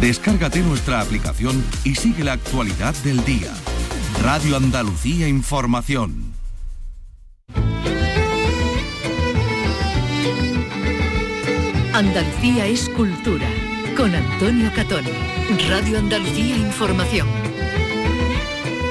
Descárgate nuestra aplicación y sigue la actualidad del día. Radio Andalucía Información. Andalucía es cultura. Con Antonio Catón. Radio Andalucía Información.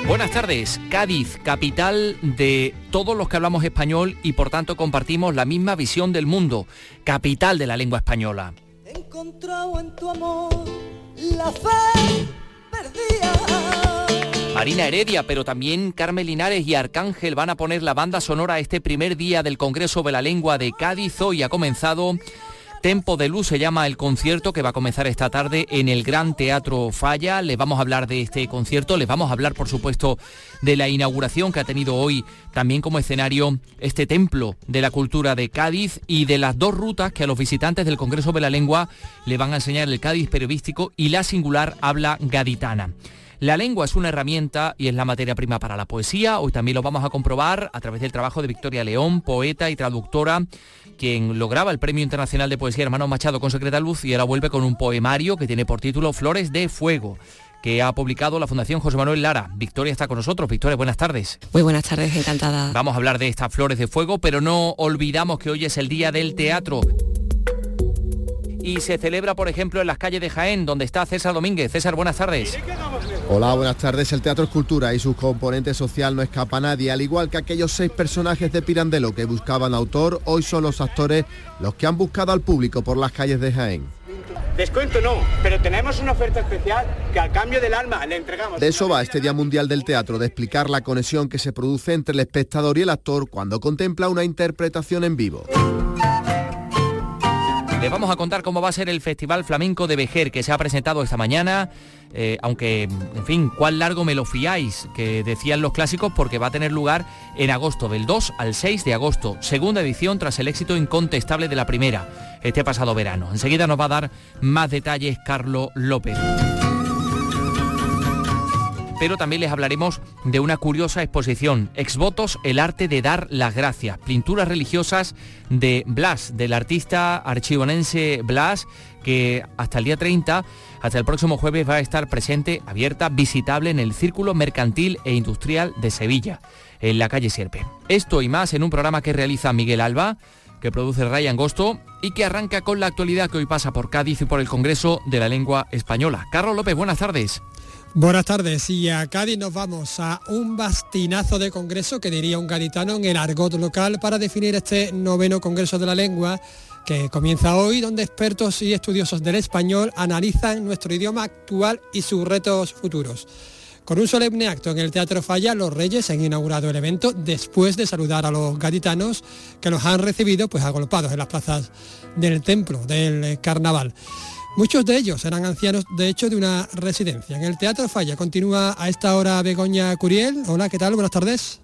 Buenas tardes. Cádiz, capital de todos los que hablamos español y por tanto compartimos la misma visión del mundo. Capital de la lengua española. He encontrado en tu amor la fe perdida. Marina Heredia, pero también Carmen Linares y Arcángel van a poner la banda sonora este primer día del Congreso de la Lengua de Cádiz. Hoy ha comenzado Tempo de Luz se llama el concierto que va a comenzar esta tarde en el Gran Teatro Falla. Les vamos a hablar de este concierto, les vamos a hablar por supuesto de la inauguración que ha tenido hoy también como escenario este templo de la cultura de Cádiz y de las dos rutas que a los visitantes del Congreso de la Lengua le van a enseñar el Cádiz periodístico y la singular habla gaditana. La lengua es una herramienta y es la materia prima para la poesía. Hoy también lo vamos a comprobar a través del trabajo de Victoria León, poeta y traductora quien lograba el Premio Internacional de Poesía Hermano Machado con Secreta Luz y ahora vuelve con un poemario que tiene por título Flores de Fuego que ha publicado la Fundación José Manuel Lara. Victoria está con nosotros. Victoria, buenas tardes. Muy buenas tardes, encantada. Vamos a hablar de estas flores de fuego, pero no olvidamos que hoy es el Día del Teatro. Y se celebra, por ejemplo, en las calles de Jaén, donde está César Domínguez. César, buenas tardes. Hola, buenas tardes. El Teatro Escultura y su componente social no escapa a nadie. Al igual que aquellos seis personajes de Pirandello que buscaban autor, hoy son los actores los que han buscado al público por las calles de Jaén. Descuento no, pero tenemos una oferta especial que al cambio del alma le entregamos. De eso va este Día Mundial del Teatro, de explicar la conexión que se produce entre el espectador y el actor cuando contempla una interpretación en vivo. Les vamos a contar cómo va a ser el Festival Flamenco de Vejer que se ha presentado esta mañana, eh, aunque, en fin, cuán largo me lo fiáis, que decían los clásicos, porque va a tener lugar en agosto, del 2 al 6 de agosto, segunda edición tras el éxito incontestable de la primera, este pasado verano. Enseguida nos va a dar más detalles Carlos López pero también les hablaremos de una curiosa exposición, Exvotos, el arte de dar las gracias, pinturas religiosas de Blas, del artista archivonense Blas, que hasta el día 30, hasta el próximo jueves, va a estar presente, abierta, visitable en el Círculo Mercantil e Industrial de Sevilla, en la calle Sierpe. Esto y más en un programa que realiza Miguel Alba, que produce Ryan Gosto y que arranca con la actualidad que hoy pasa por Cádiz y por el Congreso de la Lengua Española. Carlos López, buenas tardes. Buenas tardes y a Cádiz nos vamos a un bastinazo de congreso que diría un gaditano en el argot local para definir este noveno Congreso de la Lengua que comienza hoy donde expertos y estudiosos del español analizan nuestro idioma actual y sus retos futuros. Con un solemne acto en el Teatro Falla, los Reyes han inaugurado el evento después de saludar a los gaditanos que los han recibido pues agolpados en las plazas del templo del carnaval. Muchos de ellos eran ancianos, de hecho, de una residencia. En el Teatro Falla continúa a esta hora Begoña Curiel. Hola, ¿qué tal? Buenas tardes.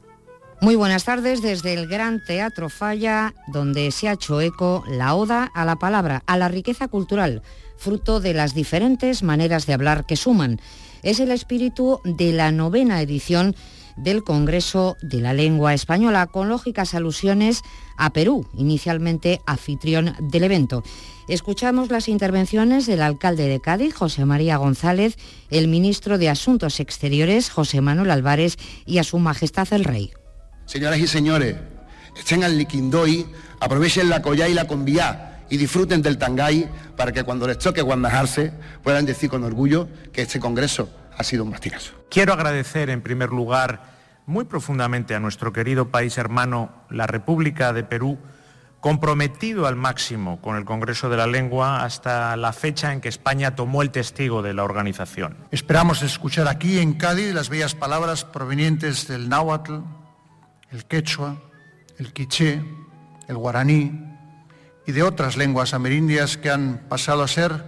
Muy buenas tardes desde el Gran Teatro Falla, donde se ha hecho eco la oda a la palabra, a la riqueza cultural, fruto de las diferentes maneras de hablar que suman. Es el espíritu de la novena edición del Congreso de la Lengua Española, con lógicas alusiones a Perú, inicialmente anfitrión del evento. Escuchamos las intervenciones del alcalde de Cádiz, José María González, el ministro de Asuntos Exteriores, José Manuel Álvarez, y a su majestad el rey. Señoras y señores, estén al liquindoy, aprovechen la collá y la conviá y disfruten del tangay para que cuando les toque guandajarse puedan decir con orgullo que este congreso ha sido un. Quiero agradecer en primer lugar muy profundamente a nuestro querido país hermano, la República de Perú, comprometido al máximo con el Congreso de la Lengua hasta la fecha en que España tomó el testigo de la organización. Esperamos escuchar aquí en Cádiz las bellas palabras provenientes del náhuatl, el quechua, el quiché, el guaraní y de otras lenguas amerindias que han pasado a ser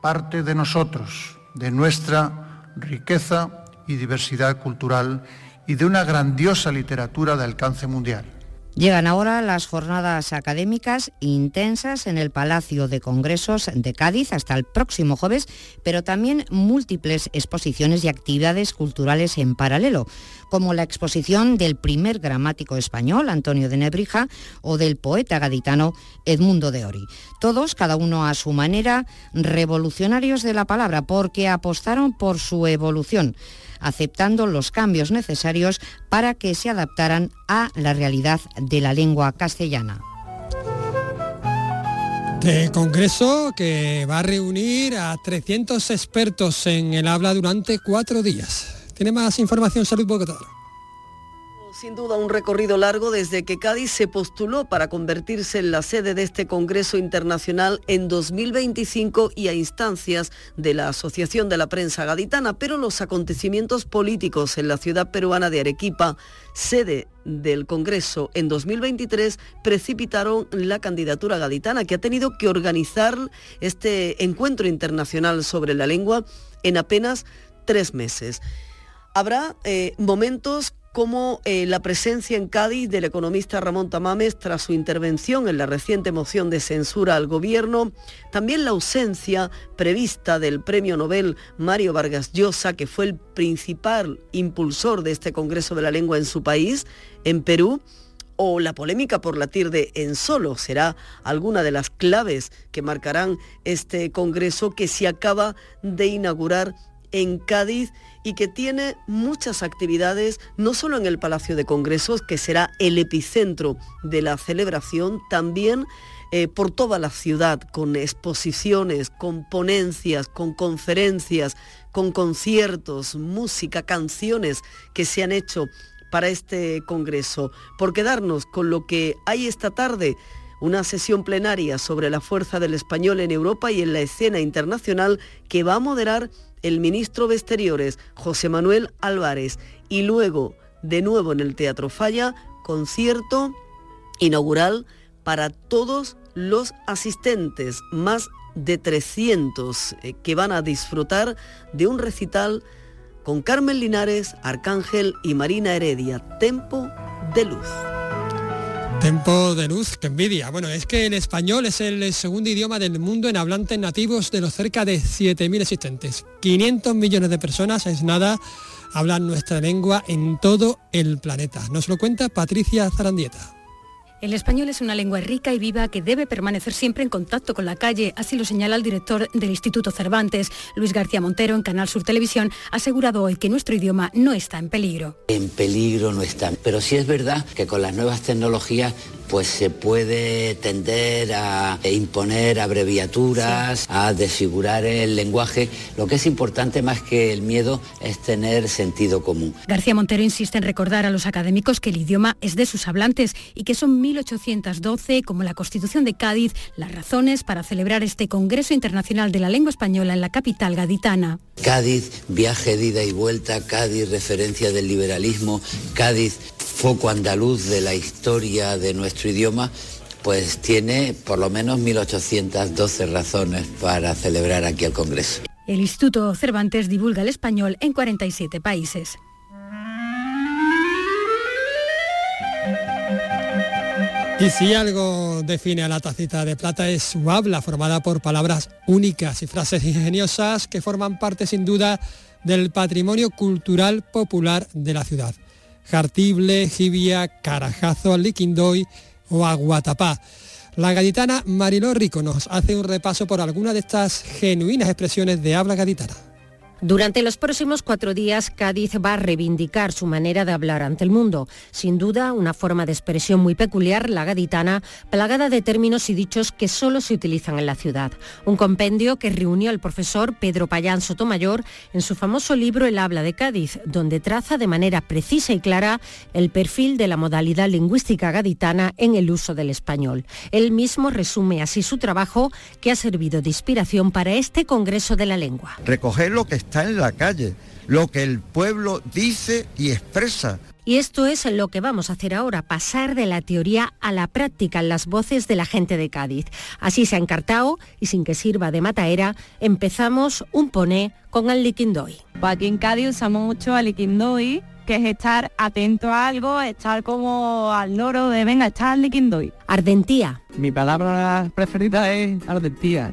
parte de nosotros, de nuestra riqueza y diversidad cultural y de una grandiosa literatura de alcance mundial. Llegan ahora las jornadas académicas intensas en el Palacio de Congresos de Cádiz hasta el próximo jueves, pero también múltiples exposiciones y actividades culturales en paralelo, como la exposición del primer gramático español, Antonio de Nebrija, o del poeta gaditano Edmundo de Ori. Todos, cada uno a su manera, revolucionarios de la palabra, porque apostaron por su evolución aceptando los cambios necesarios para que se adaptaran a la realidad de la lengua castellana. De congreso que va a reunir a 300 expertos en el habla durante cuatro días. Tiene más información Salud Bogotá. Sin duda un recorrido largo desde que Cádiz se postuló para convertirse en la sede de este Congreso Internacional en 2025 y a instancias de la Asociación de la Prensa Gaditana, pero los acontecimientos políticos en la ciudad peruana de Arequipa, sede del Congreso en 2023, precipitaron la candidatura gaditana que ha tenido que organizar este encuentro internacional sobre la lengua en apenas tres meses. Habrá eh, momentos como eh, la presencia en Cádiz del economista Ramón Tamames tras su intervención en la reciente moción de censura al gobierno, también la ausencia prevista del premio Nobel Mario Vargas Llosa, que fue el principal impulsor de este Congreso de la Lengua en su país, en Perú, o la polémica por la de en solo será alguna de las claves que marcarán este Congreso que se acaba de inaugurar en Cádiz y que tiene muchas actividades, no solo en el Palacio de Congresos, que será el epicentro de la celebración, también eh, por toda la ciudad, con exposiciones, con ponencias, con conferencias, con conciertos, música, canciones que se han hecho para este Congreso. Por quedarnos con lo que hay esta tarde, una sesión plenaria sobre la fuerza del español en Europa y en la escena internacional que va a moderar el ministro de Exteriores, José Manuel Álvarez, y luego, de nuevo en el Teatro Falla, concierto inaugural para todos los asistentes, más de 300 eh, que van a disfrutar de un recital con Carmen Linares, Arcángel y Marina Heredia, Tempo de Luz. Tempo de luz, que envidia. Bueno, es que el español es el segundo idioma del mundo en hablantes nativos de los cerca de 7.000 existentes. 500 millones de personas, es nada, hablan nuestra lengua en todo el planeta. Nos lo cuenta Patricia Zarandieta. El español es una lengua rica y viva que debe permanecer siempre en contacto con la calle, así lo señala el director del Instituto Cervantes, Luis García Montero, en Canal Sur Televisión, ha asegurado hoy que nuestro idioma no está en peligro. En peligro no está, pero sí es verdad que con las nuevas tecnologías pues se puede tender a imponer abreviaturas, a desfigurar el lenguaje. Lo que es importante más que el miedo es tener sentido común. García Montero insiste en recordar a los académicos que el idioma es de sus hablantes y que son 1812, como la Constitución de Cádiz, las razones para celebrar este Congreso Internacional de la Lengua Española en la capital gaditana. Cádiz, viaje de ida y vuelta, Cádiz, referencia del liberalismo, Cádiz, foco andaluz de la historia de nuestro idioma, pues tiene por lo menos 1.812 razones para celebrar aquí el Congreso. El Instituto Cervantes divulga el español en 47 países. Y si algo define a la tacita de plata es su habla, formada por palabras únicas y frases ingeniosas que forman parte sin duda del patrimonio cultural popular de la ciudad. Jartible, Jibia, Carajazo, Liquindoy o Aguatapá. La gaditana Mariló Rico nos hace un repaso por algunas de estas genuinas expresiones de habla gaditana. Durante los próximos cuatro días, Cádiz va a reivindicar su manera de hablar ante el mundo. Sin duda, una forma de expresión muy peculiar, la gaditana, plagada de términos y dichos que solo se utilizan en la ciudad. Un compendio que reunió al profesor Pedro Payán Sotomayor en su famoso libro El habla de Cádiz, donde traza de manera precisa y clara el perfil de la modalidad lingüística gaditana en el uso del español. Él mismo resume así su trabajo, que ha servido de inspiración para este Congreso de la Lengua. Recoger lo que en la calle, lo que el pueblo dice y expresa. Y esto es lo que vamos a hacer ahora, pasar de la teoría a la práctica en las voces de la gente de Cádiz. Así se ha encartado y sin que sirva de mataera, empezamos un poné con el liquindoy. Pues aquí en Cádiz usamos mucho al liquindoy que es estar atento a algo, estar como al loro de venga, estar liquindoy. Ardentía. Mi palabra preferida es ardentía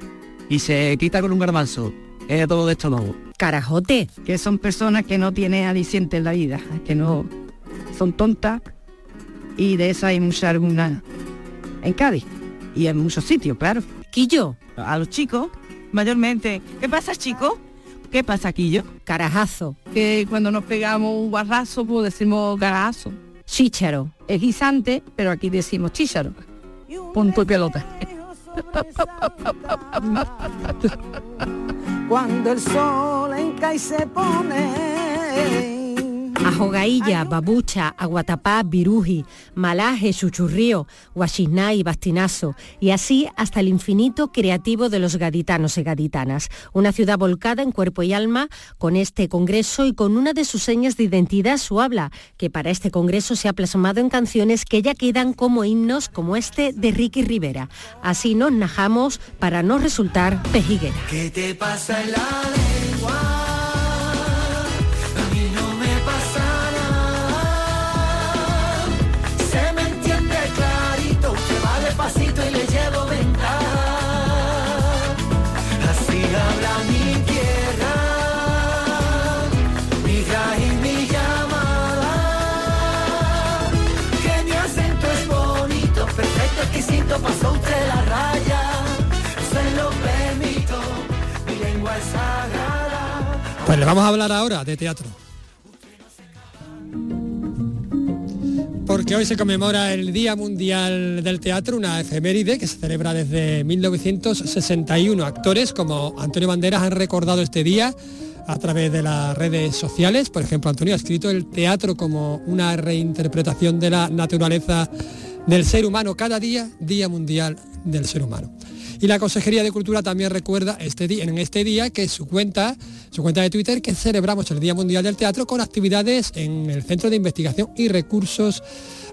y se quita con un garbanzo. Es todo de estómago. Carajote. Que son personas que no tienen aliciente en la vida, que no son tontas y de esa hay mucha alguna en Cádiz y en muchos sitios, claro. Quillo. A los chicos, mayormente. ¿Qué pasa, chico? ¿Qué pasa, Quillo? Carajazo. Que cuando nos pegamos un barrazo, pues decimos carajazo. Chícharo. Es guisante, pero aquí decimos chícharo. Punto y pelota. Cuando el sol en y se pone Ajogailla, babucha, aguatapá, viruji, malaje, chuchurrío, guachisná y bastinazo, y así hasta el infinito creativo de los gaditanos y gaditanas. Una ciudad volcada en cuerpo y alma con este congreso y con una de sus señas de identidad, su habla, que para este congreso se ha plasmado en canciones que ya quedan como himnos como este de Ricky Rivera. Así nos najamos para no resultar pejiguera. ¿Qué te pasa en la lengua? Pues le vamos a hablar ahora de teatro. Porque hoy se conmemora el Día Mundial del Teatro, una efeméride que se celebra desde 1961. Actores como Antonio Banderas han recordado este día a través de las redes sociales. Por ejemplo, Antonio ha escrito el teatro como una reinterpretación de la naturaleza del ser humano cada día, Día Mundial del Ser Humano. Y la Consejería de Cultura también recuerda este día, en este día que su cuenta, su cuenta de Twitter, que celebramos el Día Mundial del Teatro con actividades en el Centro de Investigación y Recursos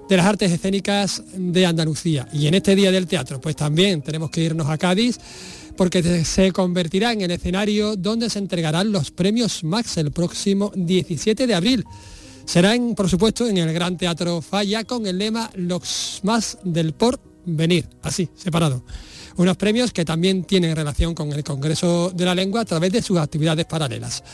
de las Artes Escénicas de Andalucía. Y en este Día del Teatro, pues también tenemos que irnos a Cádiz porque se convertirá en el escenario donde se entregarán los premios Max el próximo 17 de abril. Será, por supuesto, en el Gran Teatro Falla con el lema Los más del por venir, así, separado. Unos premios que también tienen relación con el Congreso de la Lengua a través de sus actividades paralelas.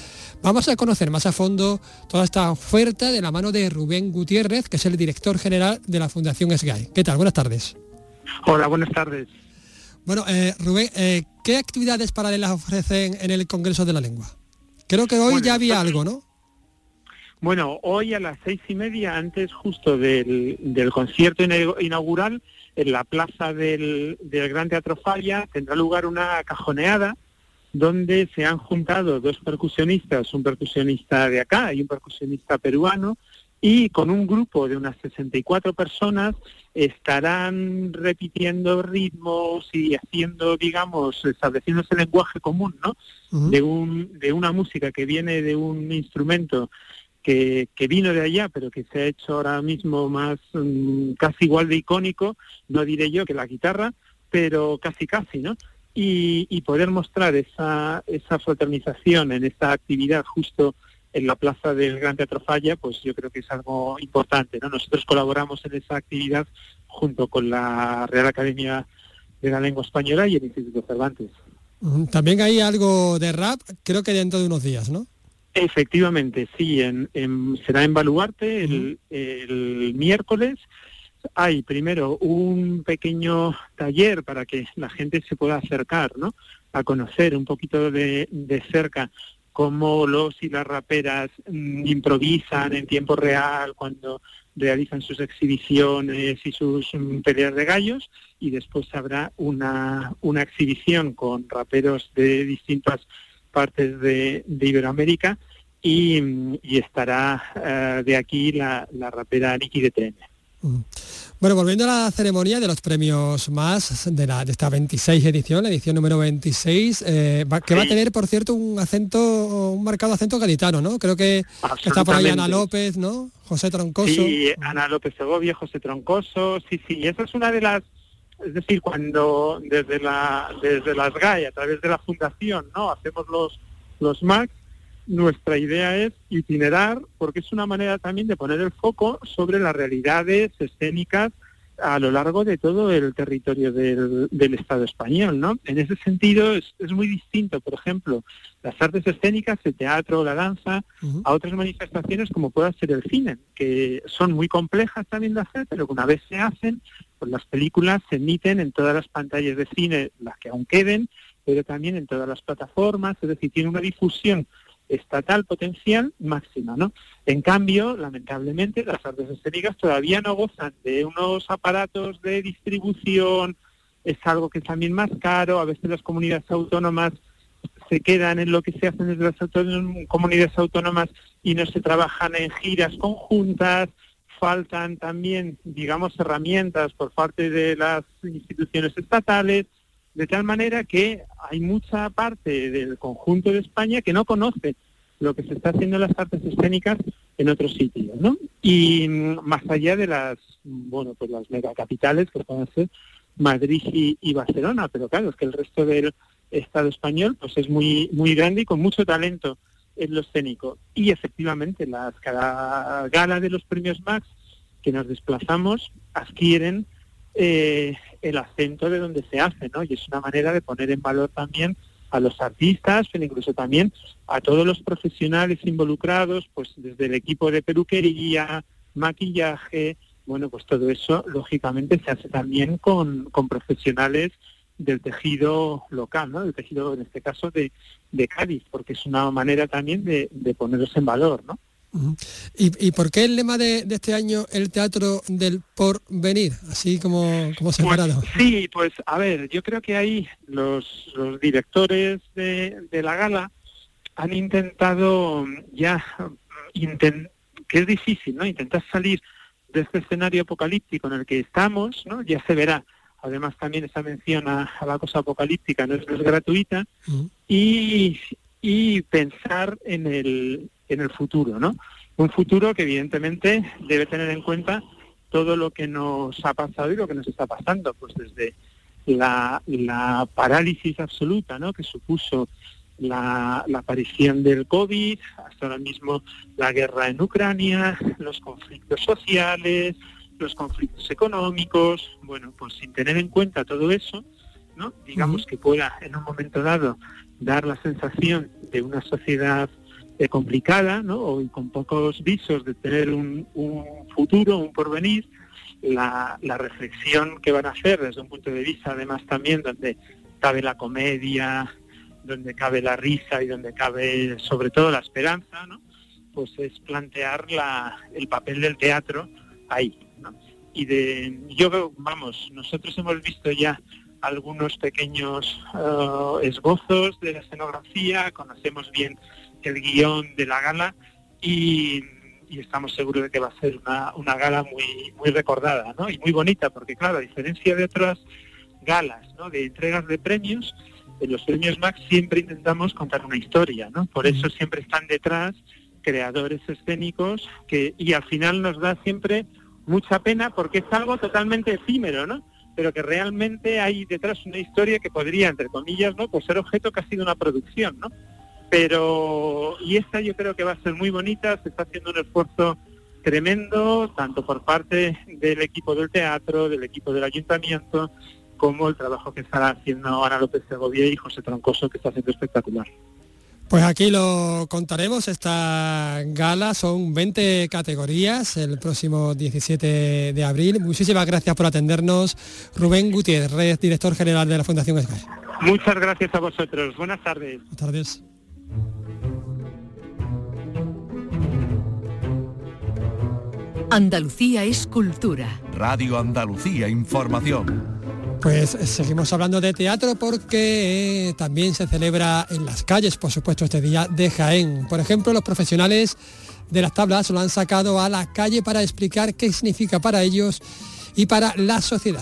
Vamos a conocer más a fondo toda esta oferta de la mano de Rubén Gutiérrez, que es el director general de la Fundación SGAI. ¿Qué tal? Buenas tardes. Hola, buenas tardes. Bueno, eh, Rubén, eh, ¿qué actividades paralelas ofrecen en el Congreso de la Lengua? Creo que hoy ya había algo, ¿no? Bueno, hoy a las seis y media, antes justo del, concierto inaugural, en la plaza del, Gran Teatro Falla tendrá lugar una cajoneada donde se han juntado dos percusionistas, un percusionista de acá y un percusionista peruano, y con un grupo de unas 64 personas estarán repitiendo ritmos y haciendo, digamos, estableciendo ese lenguaje común, ¿no? de, un, de una música que viene de un instrumento que, vino de allá, pero que se ha hecho ahora mismo más mm, casi igual de icónico, no diré yo que la guitarra, pero casi casi, ¿no? Y, poder mostrar esa, esa fraternización en esta actividad justo en la plaza del Gran Teatro Falla, pues yo creo que es algo importante, ¿no? Nosotros colaboramos en esa actividad junto con la Real Academia de la Lengua Española y el Instituto Cervantes. También hay algo de rap, creo que dentro de unos días, ¿no? Efectivamente, sí, en, será en Baluarte el, miércoles. Hay primero un pequeño taller para que la gente se pueda acercar, ¿no? A conocer un poquito de, cerca cómo los y las raperas mm, improvisan en tiempo real cuando realizan sus exhibiciones y sus mm, peleas de gallos y después habrá una, una exhibición con raperos de distintas partes de, Iberoamérica y, estará eh, de aquí la, rapera Niki de TN. Mm. Bueno, volviendo a la ceremonia de los premios más de, la, de esta 26 edición, la edición número 26, eh, que va a tener, por cierto, un acento, un marcado acento gaditano, ¿no? Creo que está por ahí Ana López, ¿no? José Troncoso. Sí, Ana López Segovia, José Troncoso, sí, sí, y esa es una de las es decir, cuando desde la desde las GAE, a través de la fundación, ¿no? Hacemos los los MAC, nuestra idea es itinerar porque es una manera también de poner el foco sobre las realidades escénicas a lo largo de todo el territorio del, del Estado español, ¿no? En ese sentido es, es, muy distinto, por ejemplo, las artes escénicas, el teatro, la danza, uh -huh. a otras manifestaciones como pueda ser el cine, que son muy complejas también de hacer, pero que una vez se hacen, pues las películas se emiten en todas las pantallas de cine, las que aún queden, pero también en todas las plataformas, es decir, tiene una difusión estatal potencial máxima, ¿no? En cambio, lamentablemente, las artes escénicas todavía no gozan de unos aparatos de distribución, es algo que es también más caro, a veces las comunidades autónomas se quedan en lo que se hace desde las comunidades autónomas y no se trabajan en giras conjuntas, faltan también, digamos, herramientas por parte de las instituciones estatales, de tal manera que hay mucha parte del conjunto de España que no conoce lo que se está haciendo en las artes escénicas en otros sitios, ¿no? Y más allá de las, bueno, pues las megacapitales que pueden ser Madrid y, y, Barcelona, pero claro, es que el resto del Estado español pues es muy, muy grande y con mucho talento en lo escénico. Y efectivamente, las cada gala de los premios Max que nos desplazamos adquieren eh, el acento de donde se hace, ¿no? Y es una manera de poner en valor también a los artistas, pero incluso también a todos los profesionales involucrados, pues desde el equipo de peluquería, maquillaje, bueno, pues todo eso lógicamente se hace también con, con profesionales del tejido local, ¿no? Del tejido, en este caso, de, de Cádiz, porque es una manera también de, de ponerlos en valor, ¿no? ¿Y, ¿Y, por qué el lema de, de, este año el teatro del porvenir, así como, como separado? Pues, sí, pues a ver, yo creo que ahí los, los directores de, de, la gala han intentado ya, intent, que es difícil, ¿no? Intentar salir de este escenario apocalíptico en el que estamos, ¿no? Ya se verá. Además también esa mención a, a la cosa apocalíptica no es, no es gratuita. Uh -huh. y, y pensar en el, en el futuro, ¿no? Un futuro que evidentemente debe tener en cuenta todo lo que nos ha pasado y lo que nos está pasando, pues desde la, la parálisis absoluta, ¿no? Que supuso la, la, aparición del COVID, hasta ahora mismo la guerra en Ucrania, los conflictos sociales, los conflictos económicos, bueno, pues sin tener en cuenta todo eso, ¿no? Digamos uh -huh. que pueda en un momento dado dar la sensación de una sociedad eh, complicada, ¿no? O con pocos visos de tener un, un futuro, un porvenir, la, la, reflexión que van a hacer desde un punto de vista, además también donde cabe la comedia, donde cabe la risa y donde cabe sobre todo la esperanza, ¿no? Pues es plantear la, el papel del teatro ahí. Y de, yo vamos, nosotros hemos visto ya algunos pequeños uh, esbozos de la escenografía, conocemos bien el guion de la gala y, y, estamos seguros de que va a ser una, una gala muy, muy recordada ¿no? y muy bonita, porque claro, a diferencia de otras galas, ¿no? de entregas de premios, en los premios Max siempre intentamos contar una historia, ¿no? por eso siempre están detrás creadores escénicos que y al final nos da siempre mucha pena porque es algo totalmente efímero, ¿no? pero que realmente hay detrás una historia que podría, entre comillas, ¿no? Pues ser objeto ha sido una producción, ¿no? Pero, y esta yo creo que va a ser muy bonita, se está haciendo un esfuerzo tremendo, tanto por parte del equipo del teatro, del equipo del ayuntamiento, como el trabajo que estará haciendo Ana López Segovia y José Troncoso, que está haciendo espectacular. Pues aquí lo contaremos, esta gala son 20 categorías el próximo 17 de abril. Muchísimas gracias por atendernos. Rubén Gutiérrez, director general de la Fundación Sky. Muchas gracias a vosotros. Buenas tardes. Buenas tardes. Andalucía es cultura. Radio Andalucía Información. Pues seguimos hablando de teatro porque también se celebra en las calles, por supuesto, este día de Jaén. Por ejemplo, los profesionales de las tablas lo han sacado a la calle para explicar qué significa para ellos y para la sociedad.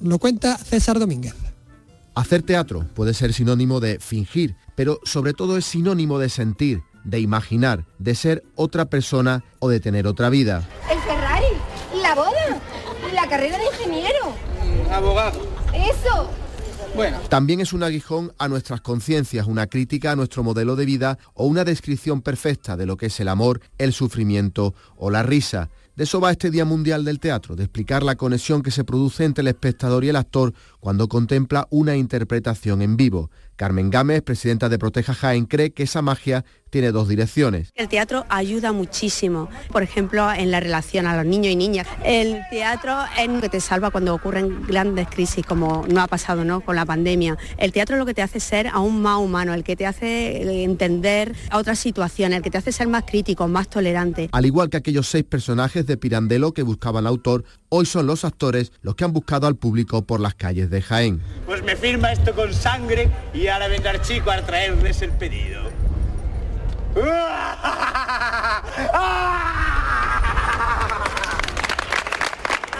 Lo cuenta César Domínguez. Hacer teatro puede ser sinónimo de fingir, pero sobre todo es sinónimo de sentir, de imaginar, de ser otra persona o de tener otra vida. El Ferrari, la boda, la carrera de ingeniero. Abogado. Eso. Bueno. También es un aguijón a nuestras conciencias, una crítica a nuestro modelo de vida o una descripción perfecta de lo que es el amor, el sufrimiento o la risa. De eso va este Día Mundial del Teatro, de explicar la conexión que se produce entre el espectador y el actor cuando contempla una interpretación en vivo. Carmen Gámez, presidenta de Proteja Jaén, cree que esa magia tiene dos direcciones. El teatro ayuda muchísimo, por ejemplo, en la relación a los niños y niñas. El teatro es lo que te salva cuando ocurren grandes crisis, como no ha pasado ¿no? con la pandemia. El teatro es lo que te hace ser aún más humano, el que te hace entender a otras situaciones, el que te hace ser más crítico, más tolerante. Al igual que aquellos seis personajes de Pirandello que buscaban autor, hoy son los actores los que han buscado al público por las calles de Jaén. Pues me firma esto con sangre y ahora vendrá el chico a traerles el pedido.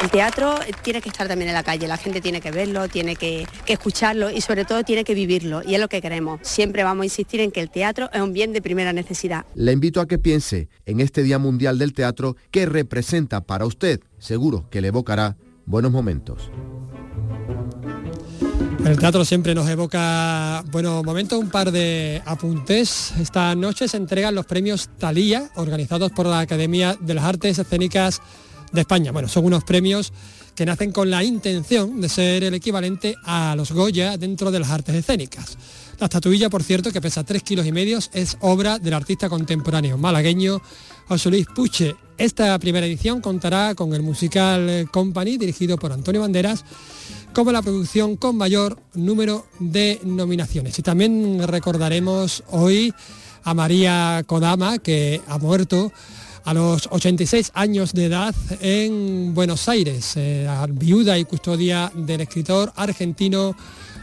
El teatro tiene que estar también en la calle, la gente tiene que verlo, tiene que, que, escucharlo y sobre todo tiene que vivirlo y es lo que queremos. Siempre vamos a insistir en que el teatro es un bien de primera necesidad. Le invito a que piense en este Día Mundial del Teatro qué representa para usted. Seguro que le evocará buenos momentos. El teatro siempre nos evoca buenos momentos, un par de apuntes. Esta noche se entregan los premios Talía, organizados por la Academia de las Artes Escénicas de España. Bueno, son unos premios que nacen con la intención de ser el equivalente a los Goya dentro de las artes escénicas. La estatuilla, por cierto, que pesa 3 kilos y medio, es obra del artista contemporáneo malagueño José Luis Puche. Esta primera edición contará con el musical Company, dirigido por Antonio Banderas, como la producción con mayor número de nominaciones. Y también recordaremos hoy a María Kodama, que ha muerto a los 86 años de edad en Buenos Aires, eh, viuda y custodia del escritor argentino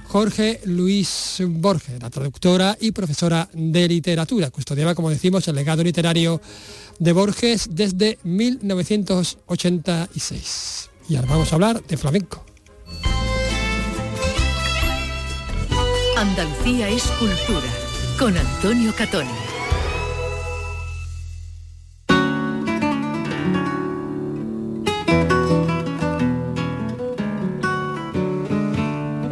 Jorge Luis Borges, la traductora y profesora de literatura. Custodiaba, como decimos, el legado literario de Borges desde 1986. Y ahora vamos a hablar de flamenco. Andalucía es cultura, con Antonio Catoni.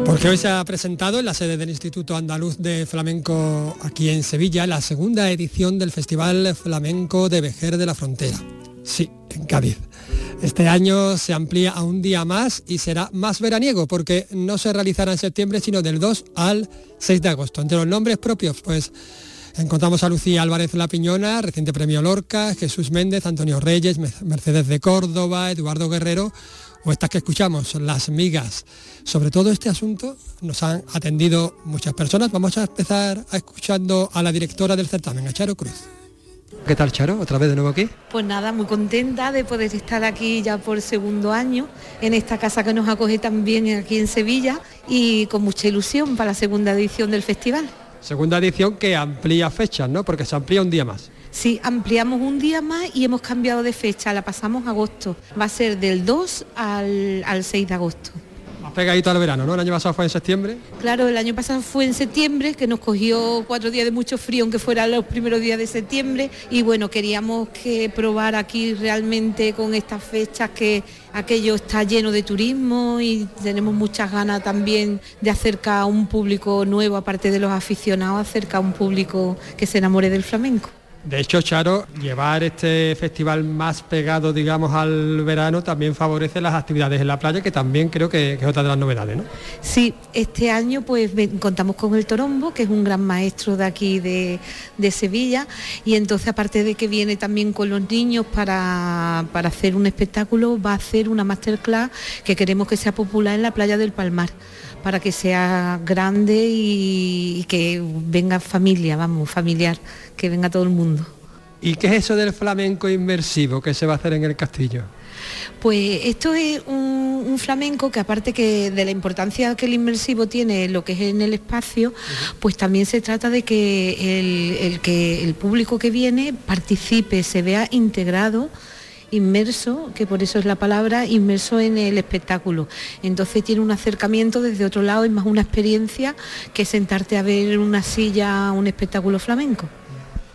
Porque hoy se ha presentado en la sede del Instituto Andaluz de Flamenco aquí en Sevilla la segunda edición del Festival Flamenco de Vejer de la Frontera. Sí, en Cádiz. Este año se amplía a un día más y será más veraniego porque no se realizará en septiembre sino del 2 al 6 de agosto. Entre los nombres propios pues encontramos a Lucía Álvarez La Piñona, reciente premio Lorca, Jesús Méndez, Antonio Reyes, Mercedes de Córdoba, Eduardo Guerrero o estas que escuchamos, las migas. Sobre todo este asunto nos han atendido muchas personas. Vamos a empezar escuchando a la directora del certamen, a Charo Cruz. ¿Qué tal, Charo? ¿Otra vez de nuevo aquí? Pues nada, muy contenta de poder estar aquí ya por segundo año, en esta casa que nos acoge también aquí en Sevilla y con mucha ilusión para la segunda edición del festival. Segunda edición que amplía fechas, ¿no? Porque se amplía un día más. Sí, ampliamos un día más y hemos cambiado de fecha, la pasamos a agosto. Va a ser del 2 al, al 6 de agosto pegadito al verano, ¿no? El año pasado fue en septiembre. Claro, el año pasado fue en septiembre, que nos cogió cuatro días de mucho frío, aunque fueran los primeros días de septiembre. Y bueno, queríamos que probar aquí realmente con estas fechas que aquello está lleno de turismo y tenemos muchas ganas también de acercar a un público nuevo, aparte de los aficionados, acercar a un público que se enamore del flamenco. De hecho, Charo, llevar este festival más pegado, digamos, al verano también favorece las actividades en la playa, que también creo que, es otra de las novedades, ¿no? Sí, este año pues contamos con el Torombo, que es un gran maestro de aquí de, Sevilla, y entonces aparte de que viene también con los niños para, para hacer un espectáculo, va a hacer una masterclass que queremos que sea popular en la playa del Palmar para que sea grande y, que venga familia, vamos, familiar, que venga todo el mundo. ¿Y qué es eso del flamenco inmersivo que se va a hacer en el castillo? Pues esto es un, flamenco que aparte que de la importancia que el inmersivo tiene lo que es en el espacio, pues también se trata de que el, que el público que viene participe, se vea integrado inmerso, que por eso es la palabra, inmerso en el espectáculo. Entonces tiene un acercamiento desde otro lado, es más una experiencia que sentarte a ver en una silla un espectáculo flamenco.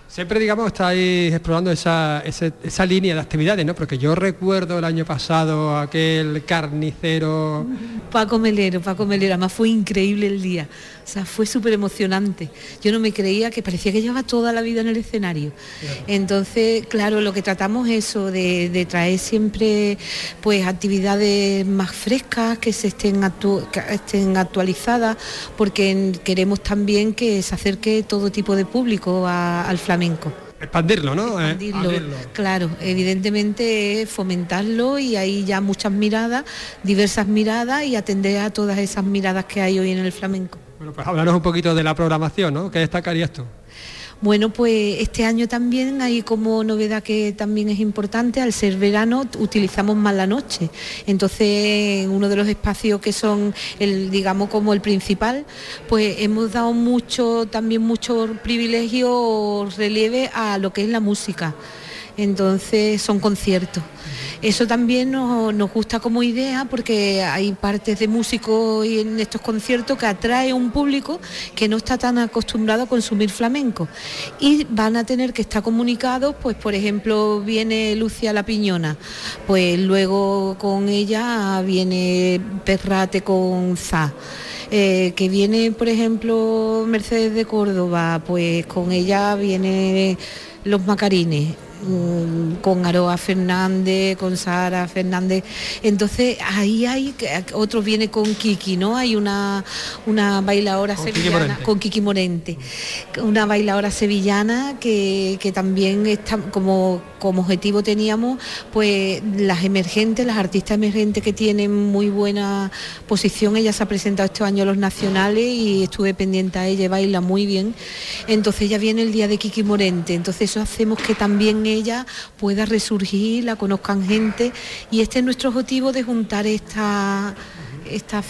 Siempre, digamos, estáis explorando esa, ese- esa línea de actividades, ¿no? Porque yo recuerdo el año pasado aquel carnicero... Paco Melero, Paco Melero, además fue increíble el día, o sea, fue súper emocionante. Yo no me creía que parecía que llevaba toda la vida en el escenario. Entonces, claro, lo que tratamos es eso, de, de traer siempre pues actividades más frescas, que se estén, actu- que estén actualizadas, porque queremos también que se acerque todo tipo de público a- al flamenco. Expandirlo, ¿no? Eh, Expandirlo. Claro, evidentemente fomentarlo y hay ya muchas miradas, diversas miradas y atender a todas esas miradas que hay hoy en el flamenco. Bueno, pues háblanos un poquito de la programación, ¿no? ¿Qué destacarías tú? Bueno, pues este año también hay como novedad que también es importante, al ser verano utilizamos más la noche. Entonces, en uno de los espacios que son el, digamos, como el principal, pues hemos dado mucho, también mucho privilegio relieve a lo que es la música. Entonces son conciertos. Eso también nos, nos gusta como idea porque hay partes de músicos y en estos conciertos que atrae un público que no está tan acostumbrado a consumir flamenco. Y van a tener que estar comunicados, pues por ejemplo viene Lucia La Piñona, pues luego con ella viene Perrate con Za. Eh, que viene, por ejemplo, Mercedes de Córdoba, pues con ella viene los Macarines, con Aroa Fernández, con Sara Fernández. Entonces ahí hay, que- otros viene con Kiki, ¿no? Hay una, una bailadora Con Kiki sevillana, Morente. con Kiki Morente, una bailadora sevillana que, que también está como, como objetivo teníamos pues las emergentes, las artistas emergentes que tienen muy buena posición, ella se ha presentado este año a los nacionales y estuve pendiente a ella, baila muy bien. Entonces ya viene el día de Kiki Morente, entonces eso hacemos que también ella pueda resurgir, la conozcan gente. Y este es nuestro objetivo de juntar esta esta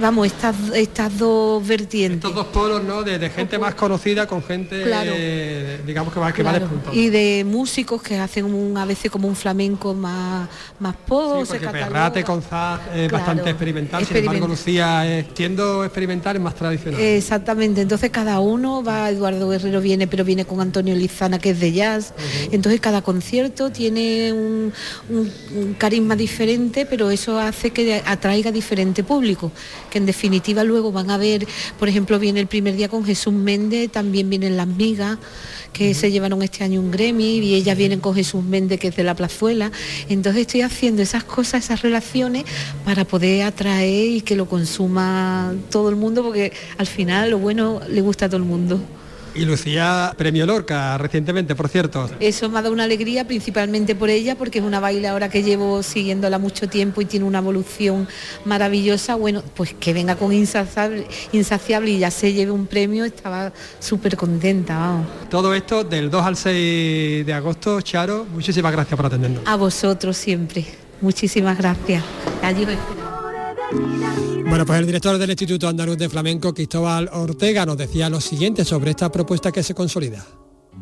vamos, estas, estas dos vertientes. Estos dos polos, ¿no? De, de gente más conocida con gente, Claro. eh, digamos, que va, que va Claro, despuntando. y de músicos que hacen un, a veces como un flamenco más, más pop, Sí. Perrate con Zaz es Claro, bastante experimental, sin embargo Lucía es, siendo experimental es más tradicional. Exactamente, entonces cada uno va, Eduardo Guerrero viene, pero viene con Antonio Lizana, que es de jazz, entonces cada concierto tiene un, un- un carisma diferente, pero eso hace que atraiga diferente público, que en definitiva luego van a ver, por ejemplo, viene el primer día con Jesús Méndez, también vienen las migas, que se llevaron este año un Grammy, y ellas vienen con Jesús Méndez, que es de la plazuela, entonces estoy haciendo esas cosas, esas relaciones, para poder atraer y que lo consuma todo el mundo, porque al final lo bueno le gusta a todo el mundo. Y Lucía, premio Lorca recientemente, por cierto. Eso me ha dado una alegría principalmente por ella, porque es una bailadora que llevo siguiéndola mucho tiempo y tiene una evolución maravillosa. Bueno, pues que venga con insaciable, insaciable y ya se lleve un premio, estaba súper contenta, vamos. Todo esto del 2 al 6 de agosto, Charo, muchísimas gracias por atendernos. A vosotros siempre. Muchísimas gracias. Adiós. Bueno, pues el director del Instituto Andaluz de Flamenco, Cristóbal Ortega, nos decía lo siguiente sobre esta propuesta que se consolida.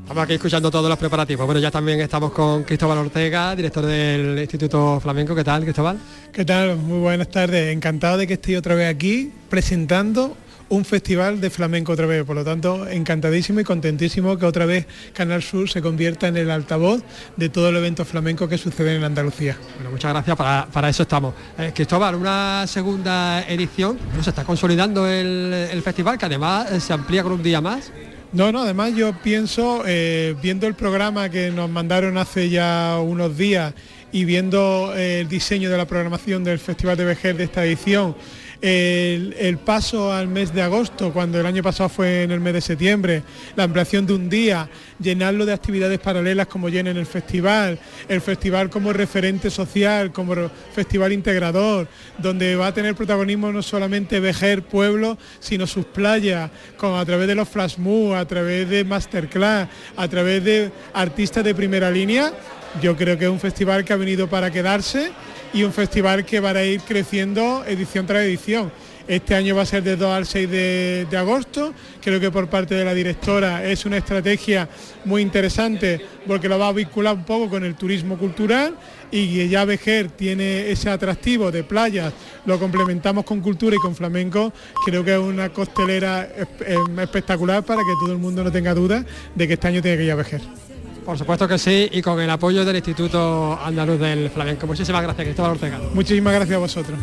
Estamos aquí escuchando todos los preparativos. Bueno, ya también estamos con Cristóbal Ortega, director del Instituto Flamenco. ¿Qué tal, Cristóbal? ¿Qué tal? Muy buenas tardes. Encantado de que estéis otra vez aquí presentando un festival de flamenco otra vez. Por lo tanto, encantadísimo y contentísimo que otra vez Canal Sur se convierta en el altavoz de todo el evento flamenco que sucede en Andalucía. Bueno, muchas gracias, para, para eso estamos. Eh, Cristóbal, una segunda edición, ¿no? se está consolidando el, el festival, que además eh, se amplía con un día más. No, no, además yo pienso, eh, viendo el programa que nos mandaron hace ya unos días y viendo eh, el diseño de la programación del Festival de Vejer de esta edición, el, paso al mes de agosto, cuando el año pasado fue en el mes de septiembre, la ampliación de un día, llenarlo de actividades paralelas como llenen el festival, el festival como referente social, como festival integrador, donde va a tener protagonismo no solamente Vejer Pueblo, sino sus playas, con, a través de los flash mob, a través de masterclass, a través de artistas de primera línea. Yo creo que es un festival que ha venido para quedarse y un festival que va a ir creciendo edición tras edición. Este año va a ser de 2 al 6 de, agosto. Creo que por parte de la directora es una estrategia muy interesante porque lo va a vincular un poco con el turismo cultural y ya Vejer tiene ese atractivo de playas, lo complementamos con cultura y con flamenco, creo que es una costelera em, espectacular para que todo el mundo no tenga dudas de que este año tiene que ir a Vejer. Por supuesto que sí, y con el apoyo del Instituto Andaluz del Flamenco. Muchísimas gracias, Cristóbal Ortega. Muchísimas gracias a vosotros.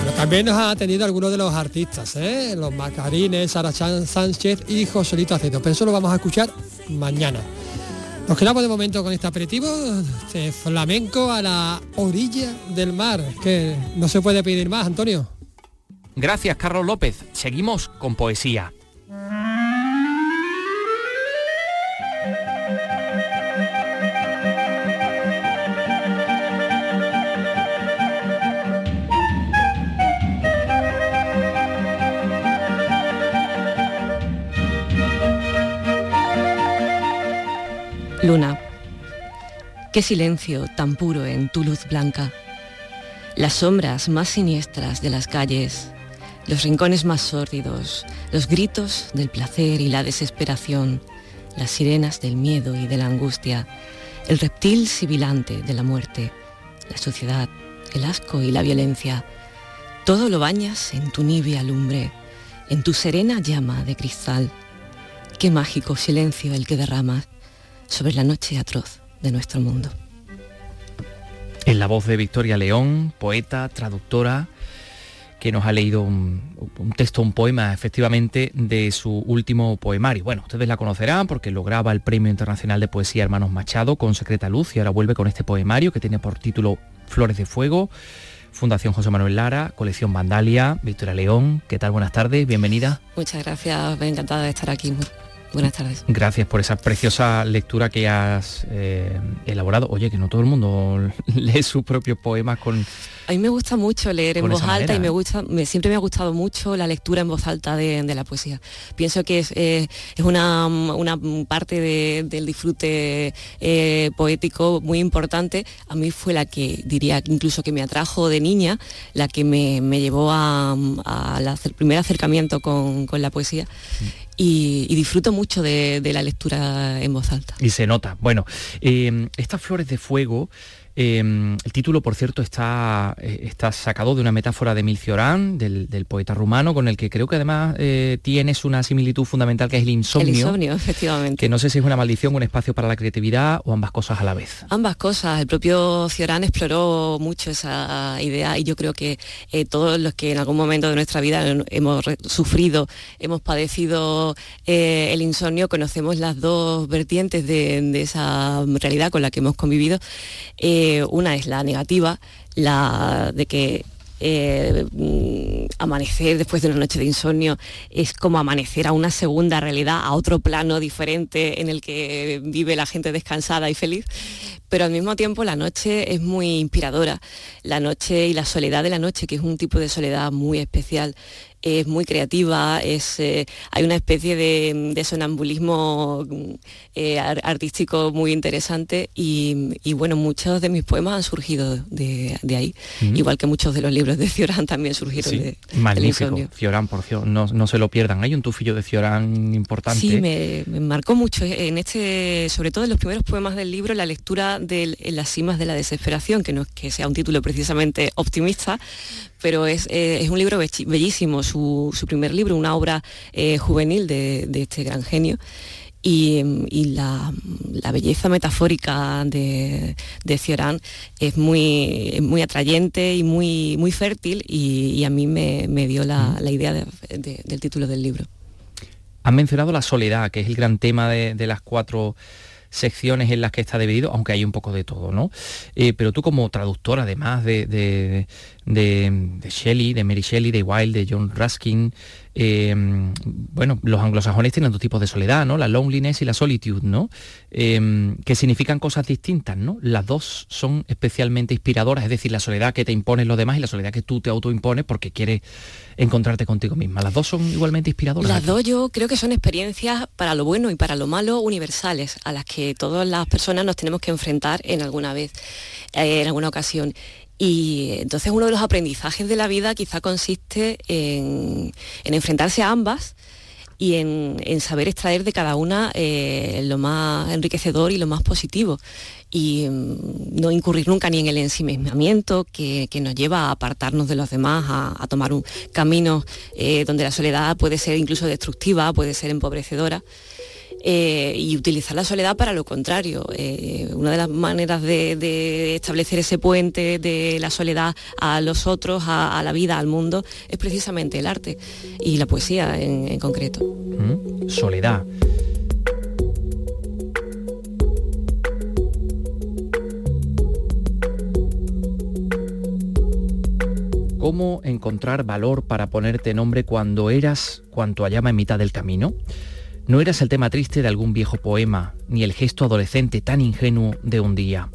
Pero también nos ha atendido algunos de los artistas, ¿eh? los Macarines, Sara Chan- Sánchez y Joselito Aceto, pero eso lo vamos a escuchar mañana. Nos quedamos de momento con este aperitivo, este flamenco a la orilla del mar, que no se puede pedir más, Antonio. Gracias, Carlos López. Seguimos con poesía. Luna, qué silencio tan puro en tu luz blanca. Las sombras más siniestras de las calles, los rincones más sórdidos, los gritos del placer y la desesperación, las sirenas del miedo y de la angustia, el reptil sibilante de la muerte, la suciedad, el asco y la violencia. Todo lo bañas en tu nibia lumbre, en tu serena llama de cristal. Qué mágico silencio el que derramas sobre la noche atroz de nuestro mundo. En la voz de Victoria León, poeta, traductora, que nos ha leído un, un texto, un poema, efectivamente, de su último poemario. Bueno, ustedes la conocerán porque lograba el Premio Internacional de Poesía Hermanos Machado con Secreta Luz y ahora vuelve con este poemario que tiene por título Flores de Fuego. Fundación José Manuel Lara, colección Vandalia, Victoria León, ¿qué tal? Buenas tardes, bienvenida. Muchas gracias, encantada de estar aquí. Buenas tardes. Gracias por esa preciosa lectura que has eh, elaborado. Oye, que no todo el mundo lee sus propios poemas con... A mí me gusta mucho leer en voz alta y me ¿eh? gusta, me- siempre me ha gustado mucho la lectura en voz alta de, de la poesía. Pienso que es, eh, es una, una parte de- del disfrute eh, poético muy importante. A mí fue la que diría incluso que me atrajo de niña, la que me, me llevó a, al primer acercamiento con, con la poesía. Mm. Y, y disfruto mucho de, de la lectura en voz alta. Y se nota. Bueno, eh, estas flores de fuego, eh, el título, por cierto, está, eh, está sacado de una metáfora de Emil Cioran, del, del poeta rumano, con el que creo que además eh, tienes una similitud fundamental, que es el insomnio. El insomnio, efectivamente. Que no sé si es una maldición, un espacio para la creatividad o ambas cosas a la vez. Ambas cosas. El propio Cioran exploró mucho esa idea y yo creo que eh, todos los que en algún momento de nuestra vida hemos sufrido, hemos padecido el insomnio, conocemos las dos vertientes de, de esa realidad con la que hemos convivido. Eh, una es la negativa, la de que eh, mm, amanecer después de una noche de insomnio es como amanecer a una segunda realidad, a otro plano diferente en el que vive la gente descansada y feliz. Pero al mismo tiempo la noche es muy inspiradora. La noche y la soledad de la noche, que es un tipo de soledad muy especial, es muy creativa, es, eh, hay una especie de, de sonambulismo eh, ar- artístico muy interesante y, y, bueno, muchos de mis poemas han surgido de, de ahí, Mm. igual que muchos de los libros de Cioran también surgieron Sí, de, magnífico. Cioran, por cierto, no, no se lo pierdan. Hay un tufillo de Cioran importante. Sí, me, me marcó mucho en este, sobre todo en los primeros poemas del libro, la lectura de las cimas de la desesperación, que no es que sea un título precisamente optimista, pero es, eh, es un libro bellísimo, su, su primer libro, una obra eh, juvenil de, de este gran genio. Y, y la, la belleza metafórica de, de Cioran es muy, es muy atrayente y muy, muy fértil y, y a mí me, me dio la, la idea de- de- del título del libro. Han mencionado la soledad, que es el gran tema de, de las cuatro secciones en las que está dividido, aunque hay un poco de todo, ¿no? Eh, pero tú como traductora, además de, de, de- de Shelley, de Mary Shelley, de Wilde, de John Ruskin, eh, bueno, los anglosajones tienen dos tipos de soledad, ¿no? La loneliness y la solitude, ¿no? Eh, que significan cosas distintas, ¿no? Las dos son especialmente inspiradoras, es decir, la soledad que te imponen los demás y la soledad que tú te autoimpones porque quieres encontrarte contigo misma. Las dos son igualmente inspiradoras. Las dos yo creo que son experiencias para lo bueno y para lo malo universales, a las que todas las personas nos tenemos que enfrentar en alguna vez, eh, en alguna ocasión. Y entonces uno de los aprendizajes de la vida quizá consiste en, enfrentarse a ambas y en, saber extraer de cada una eh, lo más enriquecedor y lo más positivo y mm, no incurrir nunca ni en el ensimismamiento que, nos lleva a apartarnos de los demás, a, tomar un camino eh, donde la soledad puede ser incluso destructiva, puede ser empobrecedora. Eh, y utilizar la soledad para lo contrario. Eh, una de las maneras de, establecer ese puente de la soledad a los otros, a, la vida, al mundo, es precisamente el arte y la poesía en, concreto. Mm, soledad. ¿Cómo encontrar valor para ponerte nombre cuando eras cuanto hallaba en mitad del camino? No eras el tema triste de algún viejo poema, ni el gesto adolescente tan ingenuo de un día.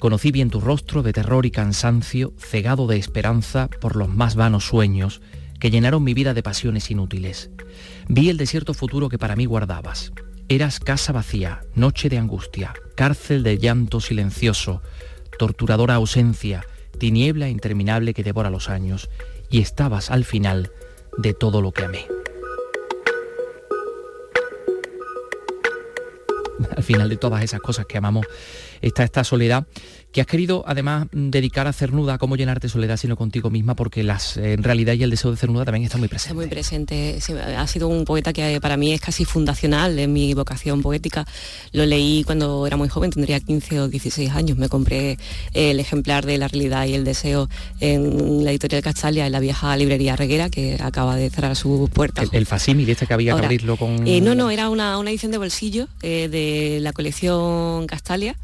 Conocí bien tu rostro de terror y cansancio, cegado de esperanza por los más vanos sueños que llenaron mi vida de pasiones inútiles. Vi el desierto futuro que para mí guardabas. Eras casa vacía, noche de angustia, cárcel de llanto silencioso, torturadora ausencia, tiniebla interminable que devora los años, y estabas al final de todo lo que amé. al final de todas esas cosas que amamos está esta soledad que has querido además dedicar a Cernuda, cómo llenarte soledad sino contigo misma, porque las, en realidad y el deseo de Cernuda también está muy presente. Está muy presente, ha sido un poeta que para mí es casi fundacional en mi vocación poética. Lo leí cuando era muy joven, tendría 15 o 16 años, me compré el ejemplar de La realidad y el deseo en la editorial Castalia, en la vieja librería Reguera, que acaba de cerrar sus puertas. El, el este que había que abrirlo con... Eh, no, no, era una, edición de bolsillo eh, de la colección Castalia